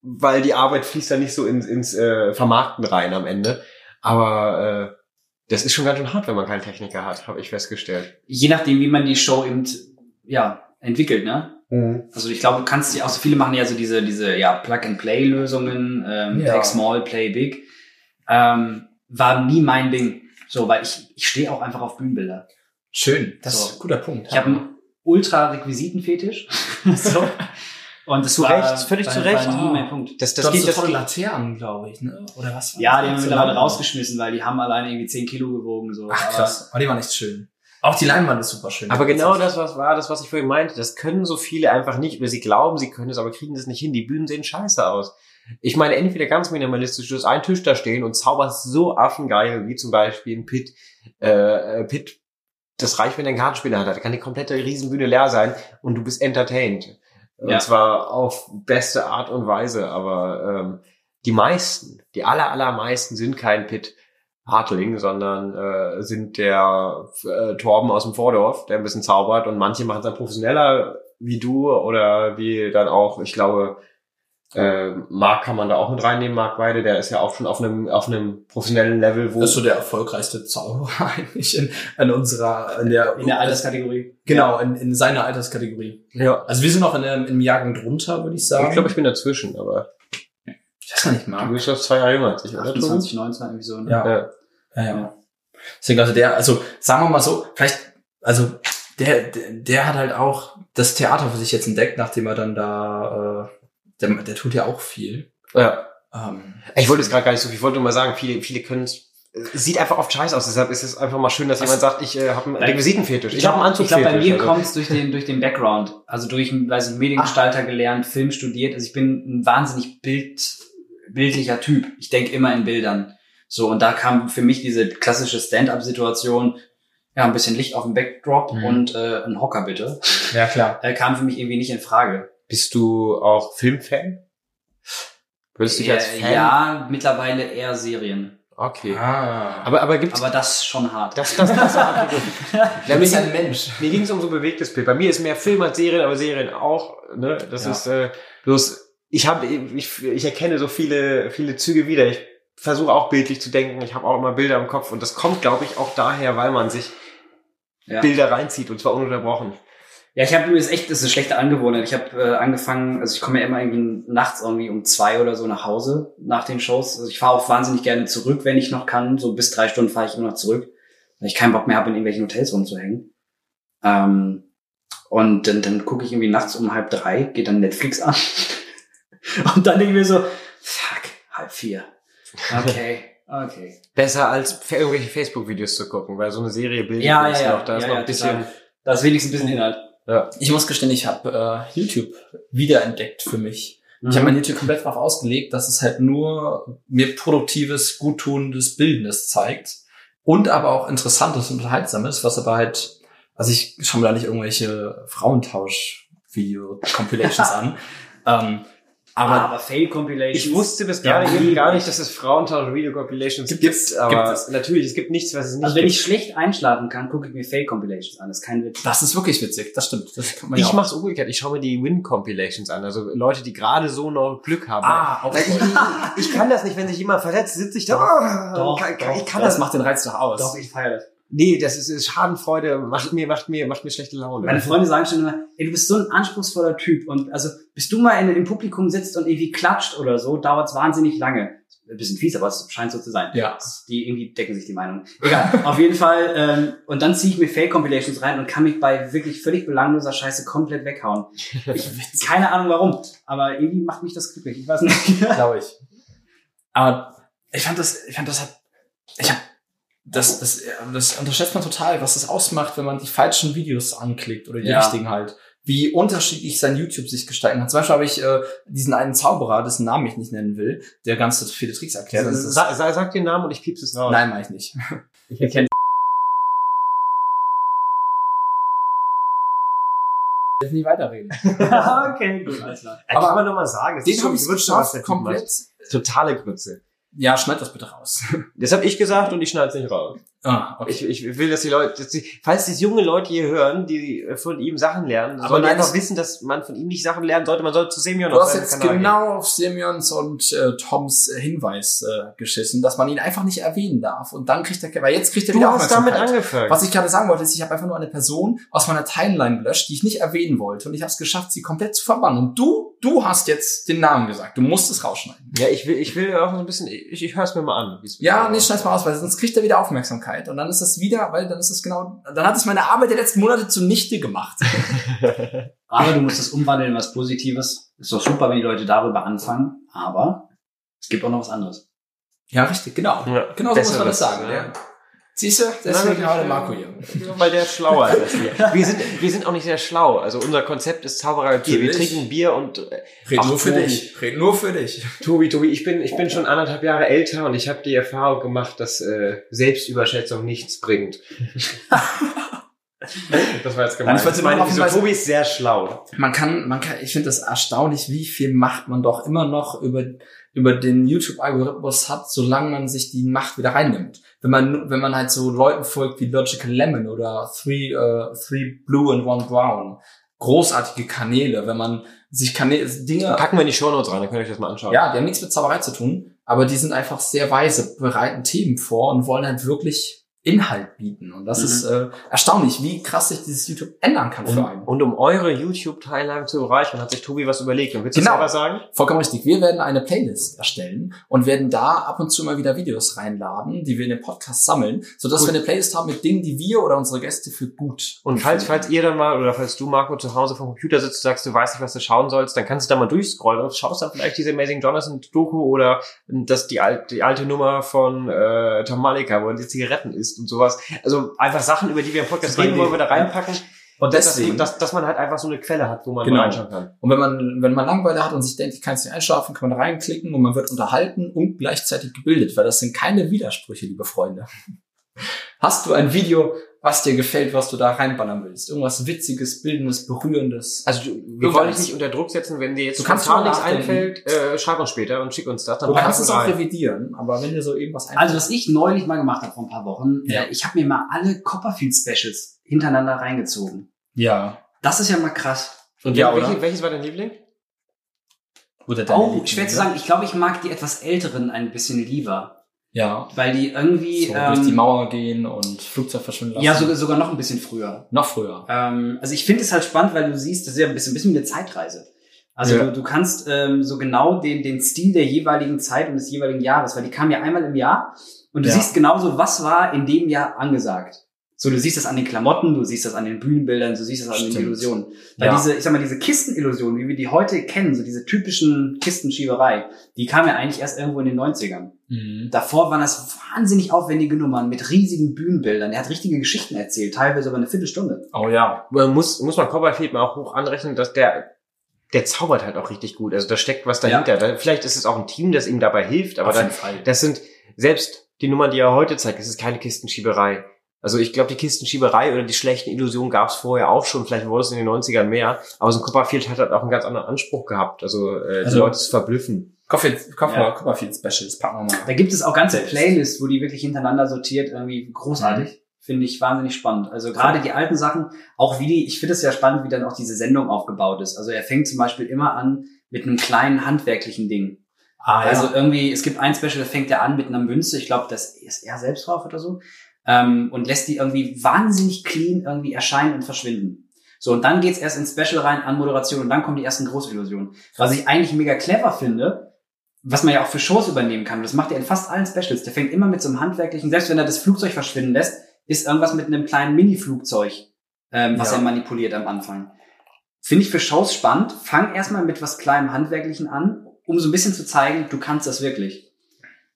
weil die Arbeit fließt dann nicht so ins, ins äh, Vermarkten rein am Ende. Aber äh, das ist schon ganz schön hart, wenn man keinen Techniker hat, habe ich festgestellt. Je nachdem, wie man die Show eben, ja, entwickelt, ne? Also ich glaube, du kannst die auch so viele machen ja so diese, diese, ja, Plug-and-Play-Lösungen, ähm, Ja. Take Small, Play Big. Ähm, war nie mein Ding. So, weil ich, ich stehe auch einfach auf Bühnenbilder. Schön. Das So. ist ein guter Punkt. Ich habe einen ultra-Requisitenfetisch. so. Und das Zu war, Recht, völlig war, zu Recht. war nie mein Punkt. Das, das das geht das tolle Laternen, glaube ich, ne? Oder was? war Ja, das? die haben wir mittlerweile rausgeschmissen, weil die haben alleine irgendwie 10 Kilo gewogen. So. Ach Aber- krass. Aber die war nicht schön. Auch die Leinwand ist super schön. Aber genau das was war, das, was ich vorhin meinte, das können so viele einfach nicht, oder sie glauben, sie können es, aber kriegen das nicht hin. Die Bühnen sehen scheiße aus. Ich meine, entweder ganz minimalistisch, du hast einen Tisch da stehen und zauberst so affengeil, wie zum Beispiel ein Pit, äh, äh, Pit, das reicht, wenn der einen Kartenspieler hat, da kann die komplette Riesenbühne leer sein und du bist entertained. Und Ja. zwar auf beste Art und Weise, aber ähm, die meisten, die aller, allermeisten sind kein Pit. Hartling, sondern äh, sind der äh, Torben aus dem Vordorf, der ein bisschen zaubert und manche machen es dann professioneller wie du oder wie dann auch, ich glaube, äh, Marc kann man da auch mit reinnehmen, Marc Weide, der ist ja auch schon auf einem auf einem professionellen Level, wo Das ist so der erfolgreichste Zauberer eigentlich in, in unserer, in der, In der Alterskategorie. Genau, in, in seiner Alterskategorie. ja, Also wir sind noch in dem, im Jahrgang drunter, würde ich sagen. ich glaube, ich bin dazwischen, aber ich weiß gar nicht du mal. bist doch zwei Jahre jünger als ich, oder? 28, 19, irgendwie so. Ne? Ja. Ja. Ja, ja. Deswegen, also der, also sagen wir mal so, vielleicht, also der, der, der hat halt auch das Theater für sich jetzt entdeckt, nachdem er dann da, äh, der, der tut ja auch viel. ja. Ähm, Ich wollte es gerade gar nicht so viel, ich wollte nur mal sagen, viele, viele können es es sieht einfach oft scheiße aus, deshalb ist es einfach mal schön, dass jemand sagt, ich äh, habe einen. Requisitenfetisch. Ich, Ich habe glaube, einen ich glaub, bei mir also. kommt es durch den, durch den Background. Also durch, weiß ich, Mediengestalter gelernt, Film studiert. Also ich bin ein wahnsinnig Bild, bildlicher Typ. Ich denke immer in Bildern. So, und da kam für mich diese klassische Stand-up-Situation, ja, ein bisschen Licht auf dem Backdrop Mhm. und äh, ein Hocker bitte, ja, klar. äh, kam für mich irgendwie nicht in Frage. Bist du auch Filmfan? Würdest du dich als Äh, Fan? ja, mittlerweile eher Serien. Okay. Ah. Aber, aber gibt's Aber das ist schon hart. das, das, das, okay, gut. Ja, du mir ein Mensch. Mir ging es um so ein bewegtes Bild. Bei mir ist mehr Film als Serien, aber Serien auch. Ne? Das Ja. ist äh, bloß. Ich habe, ich, ich erkenne so viele, viele Züge wieder. Ich versuche auch bildlich zu denken. Ich habe auch immer Bilder im Kopf und das kommt, glaube ich, auch daher, weil man sich Ja. Bilder reinzieht und zwar ununterbrochen. Ja, ich habe ist echt, das ist eine schlechte Angewohnheit. Ich habe äh, angefangen, also ich komme ja immer irgendwie nachts irgendwie um zwei oder so nach Hause nach den Shows. Also ich fahre auch wahnsinnig gerne zurück, wenn ich noch kann. So bis drei Stunden fahre ich immer noch zurück, weil ich keinen Bock mehr habe, in irgendwelchen Hotels rumzuhängen. Ähm, und dann, dann gucke ich irgendwie nachts um halb drei, geht dann Netflix an. und dann denke ich mir so, fuck, halb vier. Okay, okay. Besser als irgendwelche Facebook-Videos zu gucken, weil so eine Serie bildet Ja, ja, ja. noch, da ist ja, noch ein bisschen. total. Da ist wenigstens ein bisschen Inhalt. Ja. Ich muss gestehen, ich habe äh, YouTube wiederentdeckt für mich. Ich Mhm. habe mein YouTube komplett darauf ausgelegt, dass es halt nur mir produktives, guttunendes Bildendes zeigt. und aber auch interessantes und unterhaltsames, was aber halt, also ich schaue mir da nicht irgendwelche Frauentausch-Video-Compilations an. Ähm, aber aber Fail Compilations. Ich wusste bis Ja, gerade eben liebe gar ich. nicht, dass es Frauentausch-Video-Compilations Gibt gibt, es, aber gibt es. natürlich, es gibt nichts, was es nicht Also wenn gibt. ich schlecht einschlafen kann, gucke ich mir Fail Compilations an. Das ist kein Witz. das ist wirklich witzig, das stimmt. Das kann man ja Ich auch. mach's umgekehrt, ich schaue mir die Win-Compilations an, also Leute, die gerade so noch Glück haben. Ah, auch ich, ich kann das nicht, wenn sich jemand verletzt, sitze ich da. oh, Doch, kann, doch, ich kann das das. macht den Reiz doch aus. Doch, ich feiere das. Nee, das ist, ist Schadenfreude, macht mir, macht mir, macht mir schlechte Laune. Meine Freunde sagen schon immer, ey, du bist so ein anspruchsvoller Typ. Und also, bis du mal in, im Publikum sitzt und irgendwie klatscht oder so, dauert's wahnsinnig lange. Ein bisschen fies, aber es scheint so zu sein. Ja. Die irgendwie decken sich die Meinungen. Egal, auf jeden Fall. Ähm, und dann ziehe ich mir Fail-Compilations rein und kann mich bei wirklich völlig belangloser Scheiße komplett weghauen. Ich, keine Ahnung warum, aber irgendwie macht mich das glücklich. Ich weiß nicht. glaube ich. Aber ich fand das, ich fand das hat, ich hab, das, das, das unterschätzt man total, was das ausmacht, wenn man die falschen Videos anklickt oder die Ja. richtigen halt. Wie unterschiedlich sein YouTube sich gestalten kann. Zum Beispiel habe ich äh, diesen einen Zauberer, dessen Namen ich nicht nennen will, der ganz viele Tricks erklärt. Das ist, Sag, sag, den Namen und ich piepse es raus. nein, mache ich nicht. Ich erkenne Ich nicht weiterreden. okay, gut, alles klar. Äh, Aber kann man noch mal sagen, es Den ist so ich was geschafft, der komplett. Totale Grütze. Ja, schneid das bitte raus. Das habe ich gesagt und ich schneide es nicht raus. Ah, okay. Ich, ich will, dass die Leute, dass die, falls die junge Leute hier hören, die von ihm Sachen lernen, Aber sollen einfach wissen, dass man von ihm nicht Sachen lernen sollte. Man sollte zu Semyon Du hast jetzt Kanal genau auf Semyons und äh, Toms äh, Hinweis äh, geschissen, dass man ihn einfach nicht erwähnen darf. Und dann kriegt er, weil jetzt kriegt er gehen. wieder Du hast damit Aufmerksamkeit. angefangen. Was ich gerade sagen wollte, ist, ich habe einfach nur eine Person aus meiner Timeline gelöscht, die ich nicht erwähnen wollte. Und ich habe es geschafft, sie komplett zu verbannen. Und du, du hast jetzt den Namen gesagt. Du musst es rausschneiden. ja, ich will, ich will auch so ein bisschen, ich, ich höre es mir mal an. Ja, nee, schneid's mal aus, weil sonst kriegt er wieder Aufmerksamkeit. Und dann ist das wieder, weil dann ist es genau, dann hat es meine Arbeit der letzten Monate zunichte gemacht. Aber du musst es umwandeln in was Positives. Ist doch super, wenn die Leute darüber anfangen. Aber es gibt auch noch was anderes. ja, richtig, genau. Ja, Genau so muss man das sagen. ja. Ja. Siehst du, deswegen Nein, gerade Marco hier. Weil der ist schlauer ist als wir. Wir sind, wir sind auch nicht sehr schlau. Also unser Konzept ist Zaubererei-Bier. Wir Natürlich. trinken Bier und äh, Red Ach, nur für Tobi. dich. Red nur für dich. Tobi, Tobi, ich bin, ich bin schon anderthalb Jahre älter und ich habe die Erfahrung gemacht, dass äh, Selbstüberschätzung nichts bringt. das war jetzt gemein. Nein, ich meine darauf ich so, hinweisen- Tobi ist sehr schlau. Man kann, man kann, ich finde das erstaunlich, wie viel Macht man doch immer noch über, über den YouTube-Algorithmus hat, solange man sich die Macht wieder reinnimmt. Wenn man, wenn man halt so Leuten folgt wie Logical Lemon oder Three, äh, Three Blue and One Brown. Großartige Kanäle, wenn man sich Kanäle, Dinge, Packen wir in die Shownotes rein, dann könnt ihr euch das mal anschauen. ja, die haben nichts mit Zauberei zu tun, aber die sind einfach sehr weise, bereiten Themen vor und wollen halt wirklich Inhalt bieten. Und das Mhm. ist äh, erstaunlich, wie krass sich dieses YouTube ändern kann für einen. Und um eure YouTube-Teilnahme zu bereichern, hat sich Tobi was überlegt. Und willst du Genau. selber sagen? Vollkommen richtig. Wir werden eine Playlist erstellen und werden da ab und zu mal wieder Videos reinladen, die wir in den Podcast sammeln, sodass Gut. wir eine Playlist haben mit Dingen, die wir oder unsere Gäste für gut. Und falls, falls ihr dann mal, oder falls du, Marco, zu Hause vom Computer sitzt und sagst, du weißt nicht, was du schauen sollst, dann kannst du da mal durchscrollen und schaust dann vielleicht diese Amazing Jonathan-Doku oder das, die, alte, die alte Nummer von äh, Tom Malika, wo er die Zigaretten isst und sowas. Also einfach Sachen, über die wir im Podcast reden, wollen wir da reinpacken. Und Dass, deswegen, dass, dass man halt einfach so eine Quelle hat, wo man Genau. reinschauen kann. und wenn man, wenn man Langeweile hat und sich denkt, ich kann jetzt nicht einschlafen, kann man reinklicken und man wird unterhalten und gleichzeitig gebildet, weil das sind keine Widersprüche, liebe Freunde. Hast du ein Video, was dir gefällt, was du da reinballern willst? Irgendwas Witziges, Bildendes, Berührendes? Also du, wir wollen dich nicht unter Druck setzen, wenn dir jetzt Du kannst nichts einfällt, äh, schreib uns später und schick uns das. Dann Du kannst es auch revidieren, aber wenn dir so irgendwas einfällt. Also was ich neulich mal gemacht habe vor ein paar Wochen, Ja. äh, ich habe mir mal alle Copperfield-Specials hintereinander reingezogen. ja. Das ist ja mal krass. Und Ja, wel- oder? welche, welches war dein Liebling? Oder deine Auch Lieblinge. schwer zu sagen. Ich glaube, ich mag die etwas älteren ein bisschen lieber, Ja. weil die irgendwie So ähm, durch die Mauer gehen und Flugzeug verschwinden lassen. ja sogar, sogar noch ein bisschen früher. Noch früher. Ähm, also ich finde es halt spannend, weil du siehst, das ist ja ein bisschen, ein bisschen wie eine Zeitreise. Also Ja. du, du kannst ähm, so genau den, den Stil der jeweiligen Zeit und des jeweiligen Jahres, weil die kam ja einmal im Jahr und du Ja. siehst genauso, was war in dem Jahr angesagt. So, du siehst das an den Klamotten, du siehst das an den Bühnenbildern, du siehst das an den Stimmt. Illusionen. Weil Ja. diese, ich sag mal, diese Kistenillusionen, wie wir die heute kennen, so diese typischen Kistenschieberei, die kam ja eigentlich erst irgendwo in den 90ern. Mhm. Davor waren das wahnsinnig aufwendige Nummern mit riesigen Bühnenbildern. Er hat richtige Geschichten erzählt, teilweise über eine Viertelstunde. Oh ja. Man muss, muss man Copperfield mal auch hoch anrechnen, dass der, der zaubert halt auch richtig gut. Also da steckt was dahinter. Da, vielleicht ist es auch ein Team, das ihm dabei hilft, aber dann, das sind, selbst die Nummern, die er heute zeigt, das ist keine Kistenschieberei. Also ich glaube, die Kistenschieberei oder die schlechten Illusionen gab es vorher auch schon. Vielleicht wurde es in den 90ern mehr. Aber so ein Copperfield hat halt auch einen ganz anderen Anspruch gehabt. Also, äh, die Also- Leute zu verblüffen. Copperfield, Copper, Ja. Copperfield Specials, packen wir mal. Da gibt es auch ganze. Playlists, wo die wirklich hintereinander sortiert, irgendwie großartig. Finde ich wahnsinnig spannend. Also gerade die alten Sachen, auch wie die, ich finde es ja spannend, wie dann auch diese Sendung aufgebaut ist. Also er fängt zum Beispiel immer an mit einem kleinen handwerklichen Ding. Ah, Also irgendwie, es gibt ein Special, da fängt er an mit einer Münze, ich glaube, das ist er selbst drauf oder so, ähm, und lässt die irgendwie wahnsinnig clean irgendwie erscheinen und verschwinden. So, und dann geht's erst ins Special rein an Moderation und dann kommen die ersten Großillusionen. Was ich eigentlich mega clever finde, was man ja auch für Shows übernehmen kann, und das macht er in fast allen Specials. Der fängt immer mit so einem handwerklichen, selbst wenn er das Flugzeug verschwinden lässt, ist irgendwas mit einem kleinen Mini-Flugzeug, ähm, was Ja. er manipuliert am Anfang. Finde ich für Shows spannend. Fang erstmal mit was kleinem Handwerklichen an, um so ein bisschen zu zeigen, du kannst das wirklich.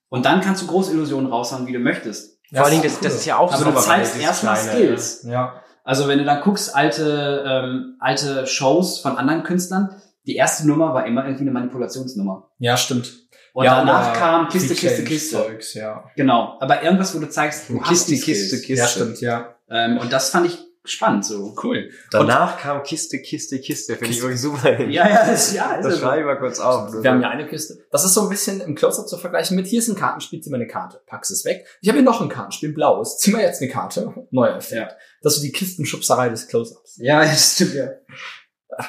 Und dann kannst du Großillusionen raushauen, wie du möchtest. Vor allen Dingen, das, das ist ja auch Aber du Zauberei, zeigst erstmal Skills. Ja. Also wenn du dann guckst, alte, ähm, alte Shows von anderen Künstlern, die erste Nummer war immer irgendwie eine Manipulationsnummer. Ja, stimmt. Und ja, danach kam Kiste, Kiste, Kiste. Zeugs, ja. Genau. Aber irgendwas, wo du zeigst, du hast Kiste, die Skills. Kiste, Kiste. Ja, stimmt, ja. Ähm, und das fand ich spannend so. Cool. Danach kam Kiste, Kiste, Kiste. Finde ich wirklich super. Ja, ja, das, ja, ist Das ja schreibe ich mal kurz auf. Wir haben ja eine Kiste. Das ist so ein bisschen im Close-Up zu vergleichen mit, hier ist ein Kartenspiel, zieh mal eine Karte, packst es weg. Ich habe hier noch ein Kartenspiel, blaues, zieh mal jetzt eine Karte, neuer Effekt. Das ist so die Kistenschubserei des Close-Ups. Ja, das stimmt, ja.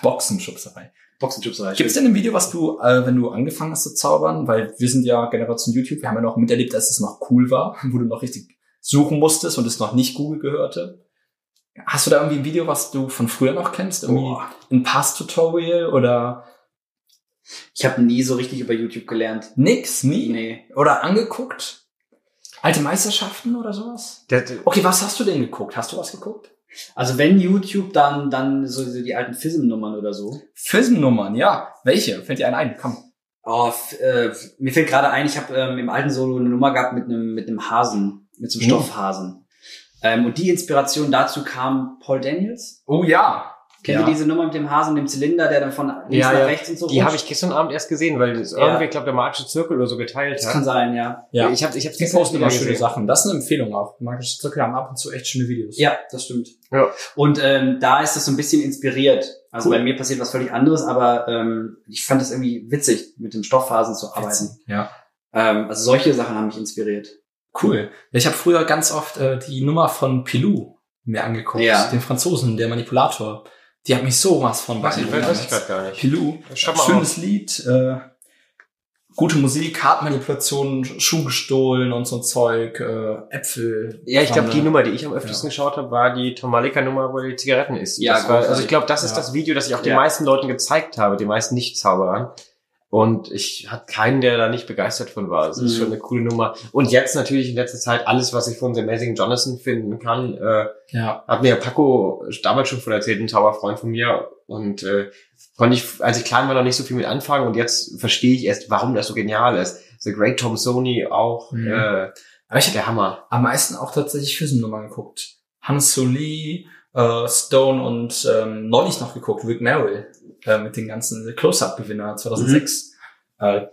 Boxenschubserei. Boxenschubserei. Gibt es denn ein Video, was du, äh, wenn du angefangen hast zu zaubern, weil wir sind ja Generation YouTube, wir haben ja noch miterlebt, dass es noch cool war, wo du noch richtig suchen musstest und es noch nicht Google gehörte. Hast du da irgendwie ein Video, was du von früher noch kennst? Irgendwie Boah. ein Pass-Tutorial oder Ich habe nie so richtig über YouTube gelernt. nix, nie? Nee. Oder angeguckt? Alte Meisterschaften oder sowas? Okay, was hast du denn geguckt? Hast du was geguckt? Also wenn YouTube, dann, dann so, die alten FISM-Nummern oder so. Filmnummern, ja. Welche? Fällt dir einen ein? Komm. Oh, äh, mir fällt gerade ein, ich habe ähm, im alten Solo eine Nummer gehabt mit einem mit einem Hasen, mit so einem Mhm. Stoffhasen. Ähm, und die Inspiration dazu kam Paul Daniels. Oh ja. Kennt ja. ihr diese Nummer mit dem Hasen, dem Zylinder, der dann von links Ja, nach ja. rechts und so die habe ich gestern Abend erst gesehen, weil das Ja. irgendwie, ich glaube, der magische Zirkel oder so geteilt Das hat. kann sein, ja. Ja. Ich habe ich hab's Die posten immer schöne. Sachen. Das ist eine Empfehlung auch. Magische Zirkel haben ab und zu echt schöne Videos. Ja, das stimmt. Ja. Und ähm, da ist das so ein bisschen inspiriert. Also Cool. bei mir passiert was völlig anderes, aber ähm, ich fand es irgendwie witzig, mit den Stoffphasen zu arbeiten. Ja. Ähm, also solche Sachen haben mich inspiriert. Cool. Ich habe früher ganz oft äh, die Nummer von Pilou mir angeguckt. Ja. Den Franzosen, der Manipulator. Die hat mich sowas von Weiß ich, beeindruckt weiß ich gerade gar nicht. Pilou. Schau mal Schönes Lied. Äh, gute Musik, Kartenmanipulation, Schuh gestohlen und so ein Zeug, äh, Äpfel. Ja, ich glaube, die Pfanne. Nummer, die ich am öftesten geschaut habe, war die Tomalika-Nummer, wo er die Zigaretten isst. Ja, das war, also ich glaube, das ist Ja. das Video, das ich auch den Ja. meisten Leuten gezeigt habe, den meisten Nicht-Zauberern. Und ich hatte keinen, der da nicht begeistert von war. Das ist Mhm. schon eine coole Nummer. Und jetzt natürlich in letzter Zeit alles, was ich von The Amazing Jonathan finden kann, äh, Ja. hat mir Paco damals schon von erzählt, ein Zauberfreund von mir. Und äh, konnte ich, als ich klein war, noch nicht so viel mit anfangen. Und jetzt verstehe ich erst, warum das so genial ist. The Great Tom Sony auch Mhm. äh, Aber ich der Hammer. am meisten auch tatsächlich Füssen-Nummern geguckt. Hans Soli, äh, Stone und ähm, neulich noch geguckt, Rick Merrill äh, mit den ganzen Close-Up-Gewinner 2006. Äh,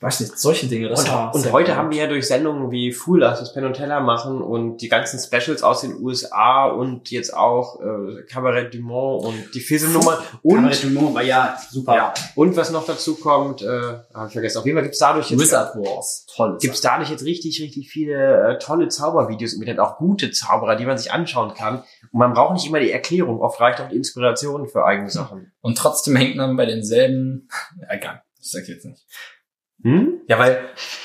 weiß nicht, solche Dinge. Das und war und heute cool. haben wir ja durch Sendungen wie Fool Us, das Penn und Teller machen und die ganzen Specials aus den USA und jetzt auch äh, Cabaret du Monde und die Fisel-Nummer und, Cabaret du Monde war ja super. ja, und was noch dazu kommt, äh, hab ich vergessen, auf jeden Fall gibt's dadurch jetzt Wizard Wars. Toll. gibt's dadurch jetzt richtig, richtig viele äh, tolle Zaubervideos im Internet, auch gute Zauberer, die man sich anschauen kann. Und man braucht nicht immer die Erklärung, oft reicht auch die Inspiration für eigene Sachen. Und trotzdem hängt man bei denselben. Ja, egal. Das sag ich jetzt nicht. Hm? Ja, weil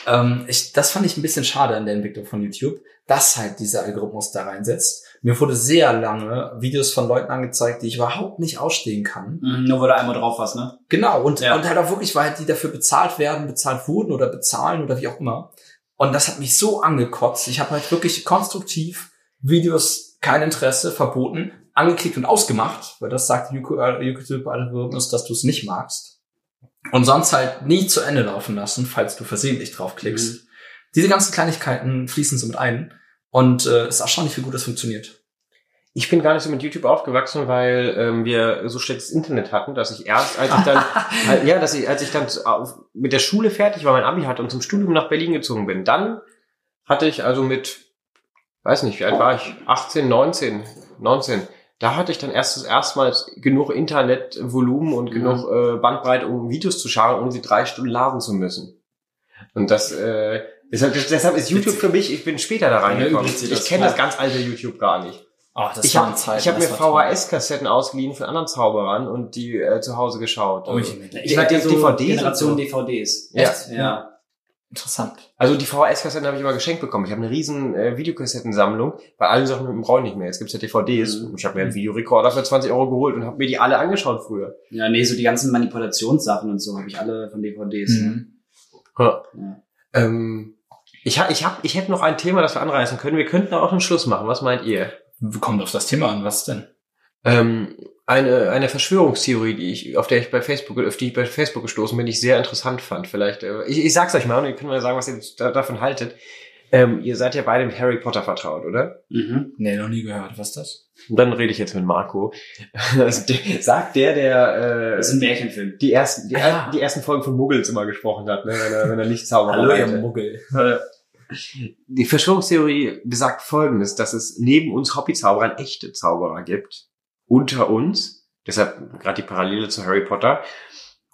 ähm, ich, das fand ich ein bisschen schade an der Entwicklung von YouTube, dass halt dieser Algorithmus da reinsetzt. Mir wurde sehr lange Videos von Leuten angezeigt, die ich überhaupt nicht ausstehen kann. Mhm, nur wo du einmal drauf warst, ne? Genau, und, Ja. und halt auch wirklich, weil halt die dafür bezahlt werden, bezahlt wurden oder bezahlen oder wie auch immer. Und das hat mich so angekotzt. Ich habe halt wirklich konstruktiv Videos, kein Interesse, verboten, angeklickt und ausgemacht, weil das sagt YouTube-Algorithmus, dass du es nicht magst. Und sonst halt nie zu Ende laufen lassen, falls du versehentlich draufklickst. Diese ganzen Kleinigkeiten fließen so mit ein. Und äh, es ist erstaunlich, wie gut das funktioniert. Ich bin gar nicht so mit YouTube aufgewachsen, weil ähm, wir so schlechtes Internet hatten, dass ich erst, als ich dann, äh, ja, dass ich, als ich dann auf, mit der Schule fertig war, mein Abi hatte und zum Studium nach Berlin gezogen bin, dann hatte ich also mit, weiß nicht, wie alt war ich? 18, 19, 19. Da hatte ich dann erst das erste Mal genug Internetvolumen und genug äh, Bandbreite, um Videos zu schauen, um sie drei Stunden laden zu müssen. Und das, äh, deshalb, deshalb ist YouTube für mich, ich bin später da reingekommen. Ich kenne das ganz alte YouTube gar nicht. Oh, das Ich habe ich hab mir. VHS-Kassetten ausgeliehen von anderen Zauberern und die äh, zu Hause geschaut. Oh, Also, ich- Ich hatte ja so DVDs Generation so. DVDs. Ja. Echt? Ja. Interessant. Also die VHS-Kassetten habe ich immer geschenkt bekommen. Ich habe eine riesen äh, Videokassettensammlung. Bei allen Sachen mit dem Brauch nicht mehr. Jetzt gibt's ja DVDs. Mhm. Ich habe mir einen Videorekorder für 20 Euro geholt und habe mir die alle angeschaut früher. Ja, nee, so die ganzen Manipulationssachen und so habe ich alle von DVDs. Mhm. Ja. Ja. Ähm, ich, hab, ich, hab, ich hätte noch ein Thema, das wir anreißen können. Wir könnten auch einen Schluss machen. Was meint ihr? Kommt auf das Thema an, was denn? Ähm, eine, eine Verschwörungstheorie, die ich, auf der ich bei Facebook, auf die ich bei Facebook gestoßen bin, die ich sehr interessant fand. Vielleicht, äh, ich, ich sag's euch mal und ihr könnt mir sagen, was ihr da, davon haltet. Ähm, ihr seid ja beide mit Harry Potter vertraut, oder? Mhm. Nee, noch nie gehört. Was ist das? Und dann rede ich jetzt mit Marco. Also, der, sagt der, der Das ist äh, ein Märchenfilm. die ersten, die, Ah, die ersten Folgen von Muggles immer gesprochen hat, ne, wenn er, wenn er nicht Zauberer Hallo, ihr. Muggel. Die Verschwörungstheorie besagt folgendes, dass es neben uns Hobbyzauberern echte Zauberer gibt. Unter uns. Deshalb gerade die Parallele zu Harry Potter.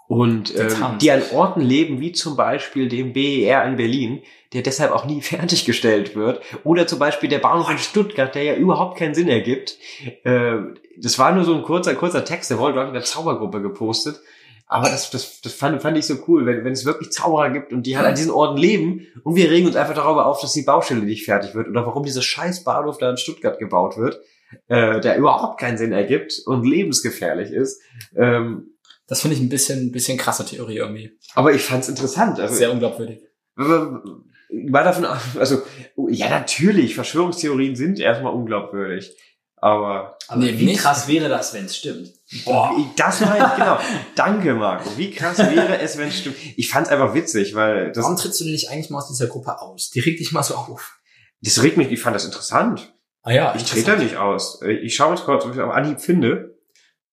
Und ähm, die an Orten leben, wie zum Beispiel dem BER in Berlin, der deshalb auch nie fertiggestellt wird. Oder zum Beispiel der Bahnhof in Stuttgart, der ja überhaupt keinen Sinn ergibt. Äh, das war nur so ein kurzer, kurzer Text, der wurde, glaube ich, in der Zaubergruppe gepostet. Aber das, das, das fand, fand ich so cool, wenn, wenn es wirklich Zauberer gibt und die halt an diesen Orten leben und wir regen uns einfach darüber auf, dass die Baustelle nicht fertig wird oder warum dieser scheiß Bahnhof da in Stuttgart gebaut wird, äh, der überhaupt keinen Sinn ergibt und lebensgefährlich ist. Ähm, Das finde ich ein bisschen, ein bisschen krasse Theorie irgendwie. aber ich fand's interessant. Also, Sehr unglaubwürdig. war davon, also, ja, natürlich, Verschwörungstheorien sind erstmal unglaubwürdig. Aber Aber Nee, wie nicht. krass wäre das, wenn es stimmt? Boah. Das meine ich, genau. Danke, Marco. Wie krass wäre es, wenn es stimmt? Ich fand's einfach witzig, weil das, Warum trittst du denn nicht eigentlich mal aus dieser Gruppe aus? Die regt dich mal so auf. das regt mich, ich fand das interessant. Ah ja, Ich trete da nicht aus. Ich schaue jetzt kurz, ob ich auf Anhieb finde,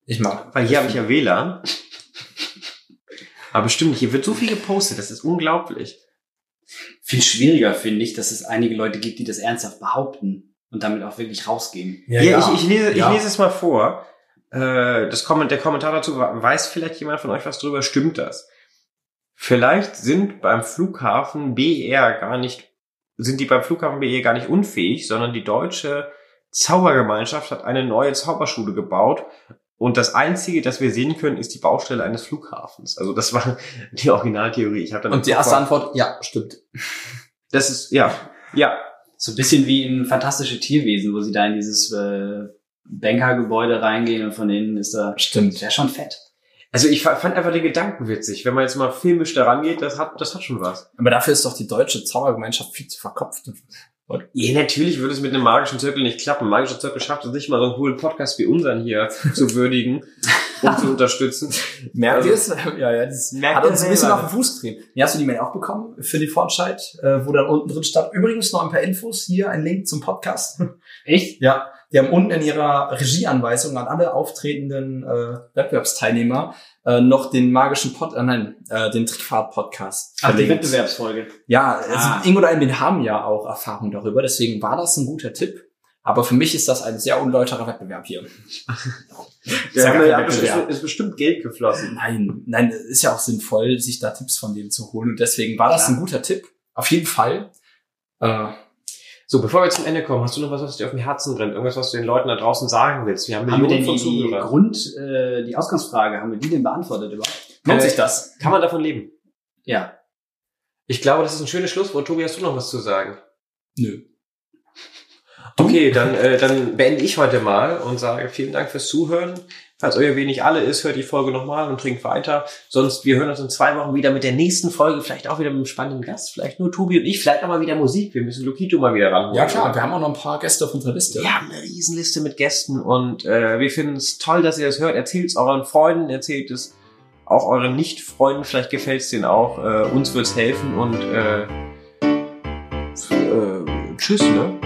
Ich mag. weil hier habe ich ja WLAN. Aber stimmt, hier wird so viel gepostet, das ist unglaublich. Viel schwieriger finde ich, dass es einige Leute gibt, die das ernsthaft behaupten und damit auch wirklich rausgehen. Ja, Ich, ich, lese, Ja. ich lese es mal vor. Äh, das Komment, der Kommentar dazu war, weiß vielleicht jemand von euch was drüber, stimmt das? Vielleicht sind beim Flughafen BR gar nicht, sind die beim Flughafen BR gar nicht unfähig, sondern die deutsche Zaubergemeinschaft hat eine neue Zauberschule gebaut und das einzige, das wir sehen können, ist die Baustelle eines Flughafens. Also das war die Originaltheorie. Ich habe dann Und die erste Antwort, ja, stimmt. das ist ja, ja, So ein bisschen wie in Fantastische Tierwesen, wo sie da in dieses äh, Bankergebäude reingehen und von innen ist da. Das Stimmt. wäre schon fett. Also ich fa- fand einfach den Gedanken witzig. Wenn man jetzt mal filmisch daran geht, das hat, das hat schon was. Aber dafür ist doch die deutsche Zaubergemeinschaft viel zu verkopft. Ja, natürlich würde es mit einem magischen Zirkel nicht klappen. Magischer Zirkel schafft es nicht mal so einen coolen Podcast wie unseren hier zu würdigen und zu unterstützen. Merkt Also- ihr es? Ja, ja, das Merkt hat uns ein bisschen auf den Fuß getrieben. Ja, hast du die Mail auch bekommen für die Fortschritt, äh, wo dann unten drin stand, übrigens noch ein paar Infos, hier ein Link zum Podcast. Echt? ja, die haben unten in ihrer Regieanweisung an alle auftretenden äh, Wettbewerbsteilnehmer äh, noch den magischen Pod, äh, nein, äh, den Trickfahrt-Podcast Ach, die. Wettbewerbsfolge. Ja, Ah. also Ingo und Albin haben ja auch Erfahrung darüber, deswegen war das ein guter Tipp. Aber für mich ist das ein sehr unlauterer Wettbewerb hier. Ja, ja, ja, ist, ist bestimmt Geld geflossen. Nein, nein, ist ja auch sinnvoll, sich da Tipps von denen zu holen. Und deswegen war das Ja. ein guter Tipp. Auf jeden Fall. Äh, So, bevor wir zum Ende kommen, hast du noch was, was dir auf dem Herzen brennt? Irgendwas, was du den Leuten da draußen sagen willst? Wir haben Haben wir Millionen denn von die, die Zuhörern. Grund, äh, die Ausgangsfrage, haben wir die denn beantwortet überhaupt? lohnt Äh, sich das? Kann man davon leben? Ja. Ich glaube, das ist ein schönes Schlusswort. Tobi, hast du noch was zu sagen? Nö. Okay, dann, äh, dann beende ich heute mal und sage vielen Dank fürs Zuhören. Falls euer wenig alle ist, hört die Folge nochmal und trinkt weiter. Sonst, wir hören uns in zwei Wochen wieder mit der nächsten Folge, vielleicht auch wieder mit einem spannenden Gast, vielleicht nur Tobi und ich, vielleicht auch mal wieder Musik. Wir müssen Lukito mal wieder ranholen. Ja klar, wir haben auch noch ein paar Gäste auf unserer Liste. Wir haben eine Riesenliste mit Gästen und äh, wir finden es toll, dass ihr das hört. Erzählt es euren Freunden, erzählt es auch euren Nicht-Freunden, vielleicht gefällt es denen auch. Äh, uns wird's helfen und äh, äh, tschüss, ne?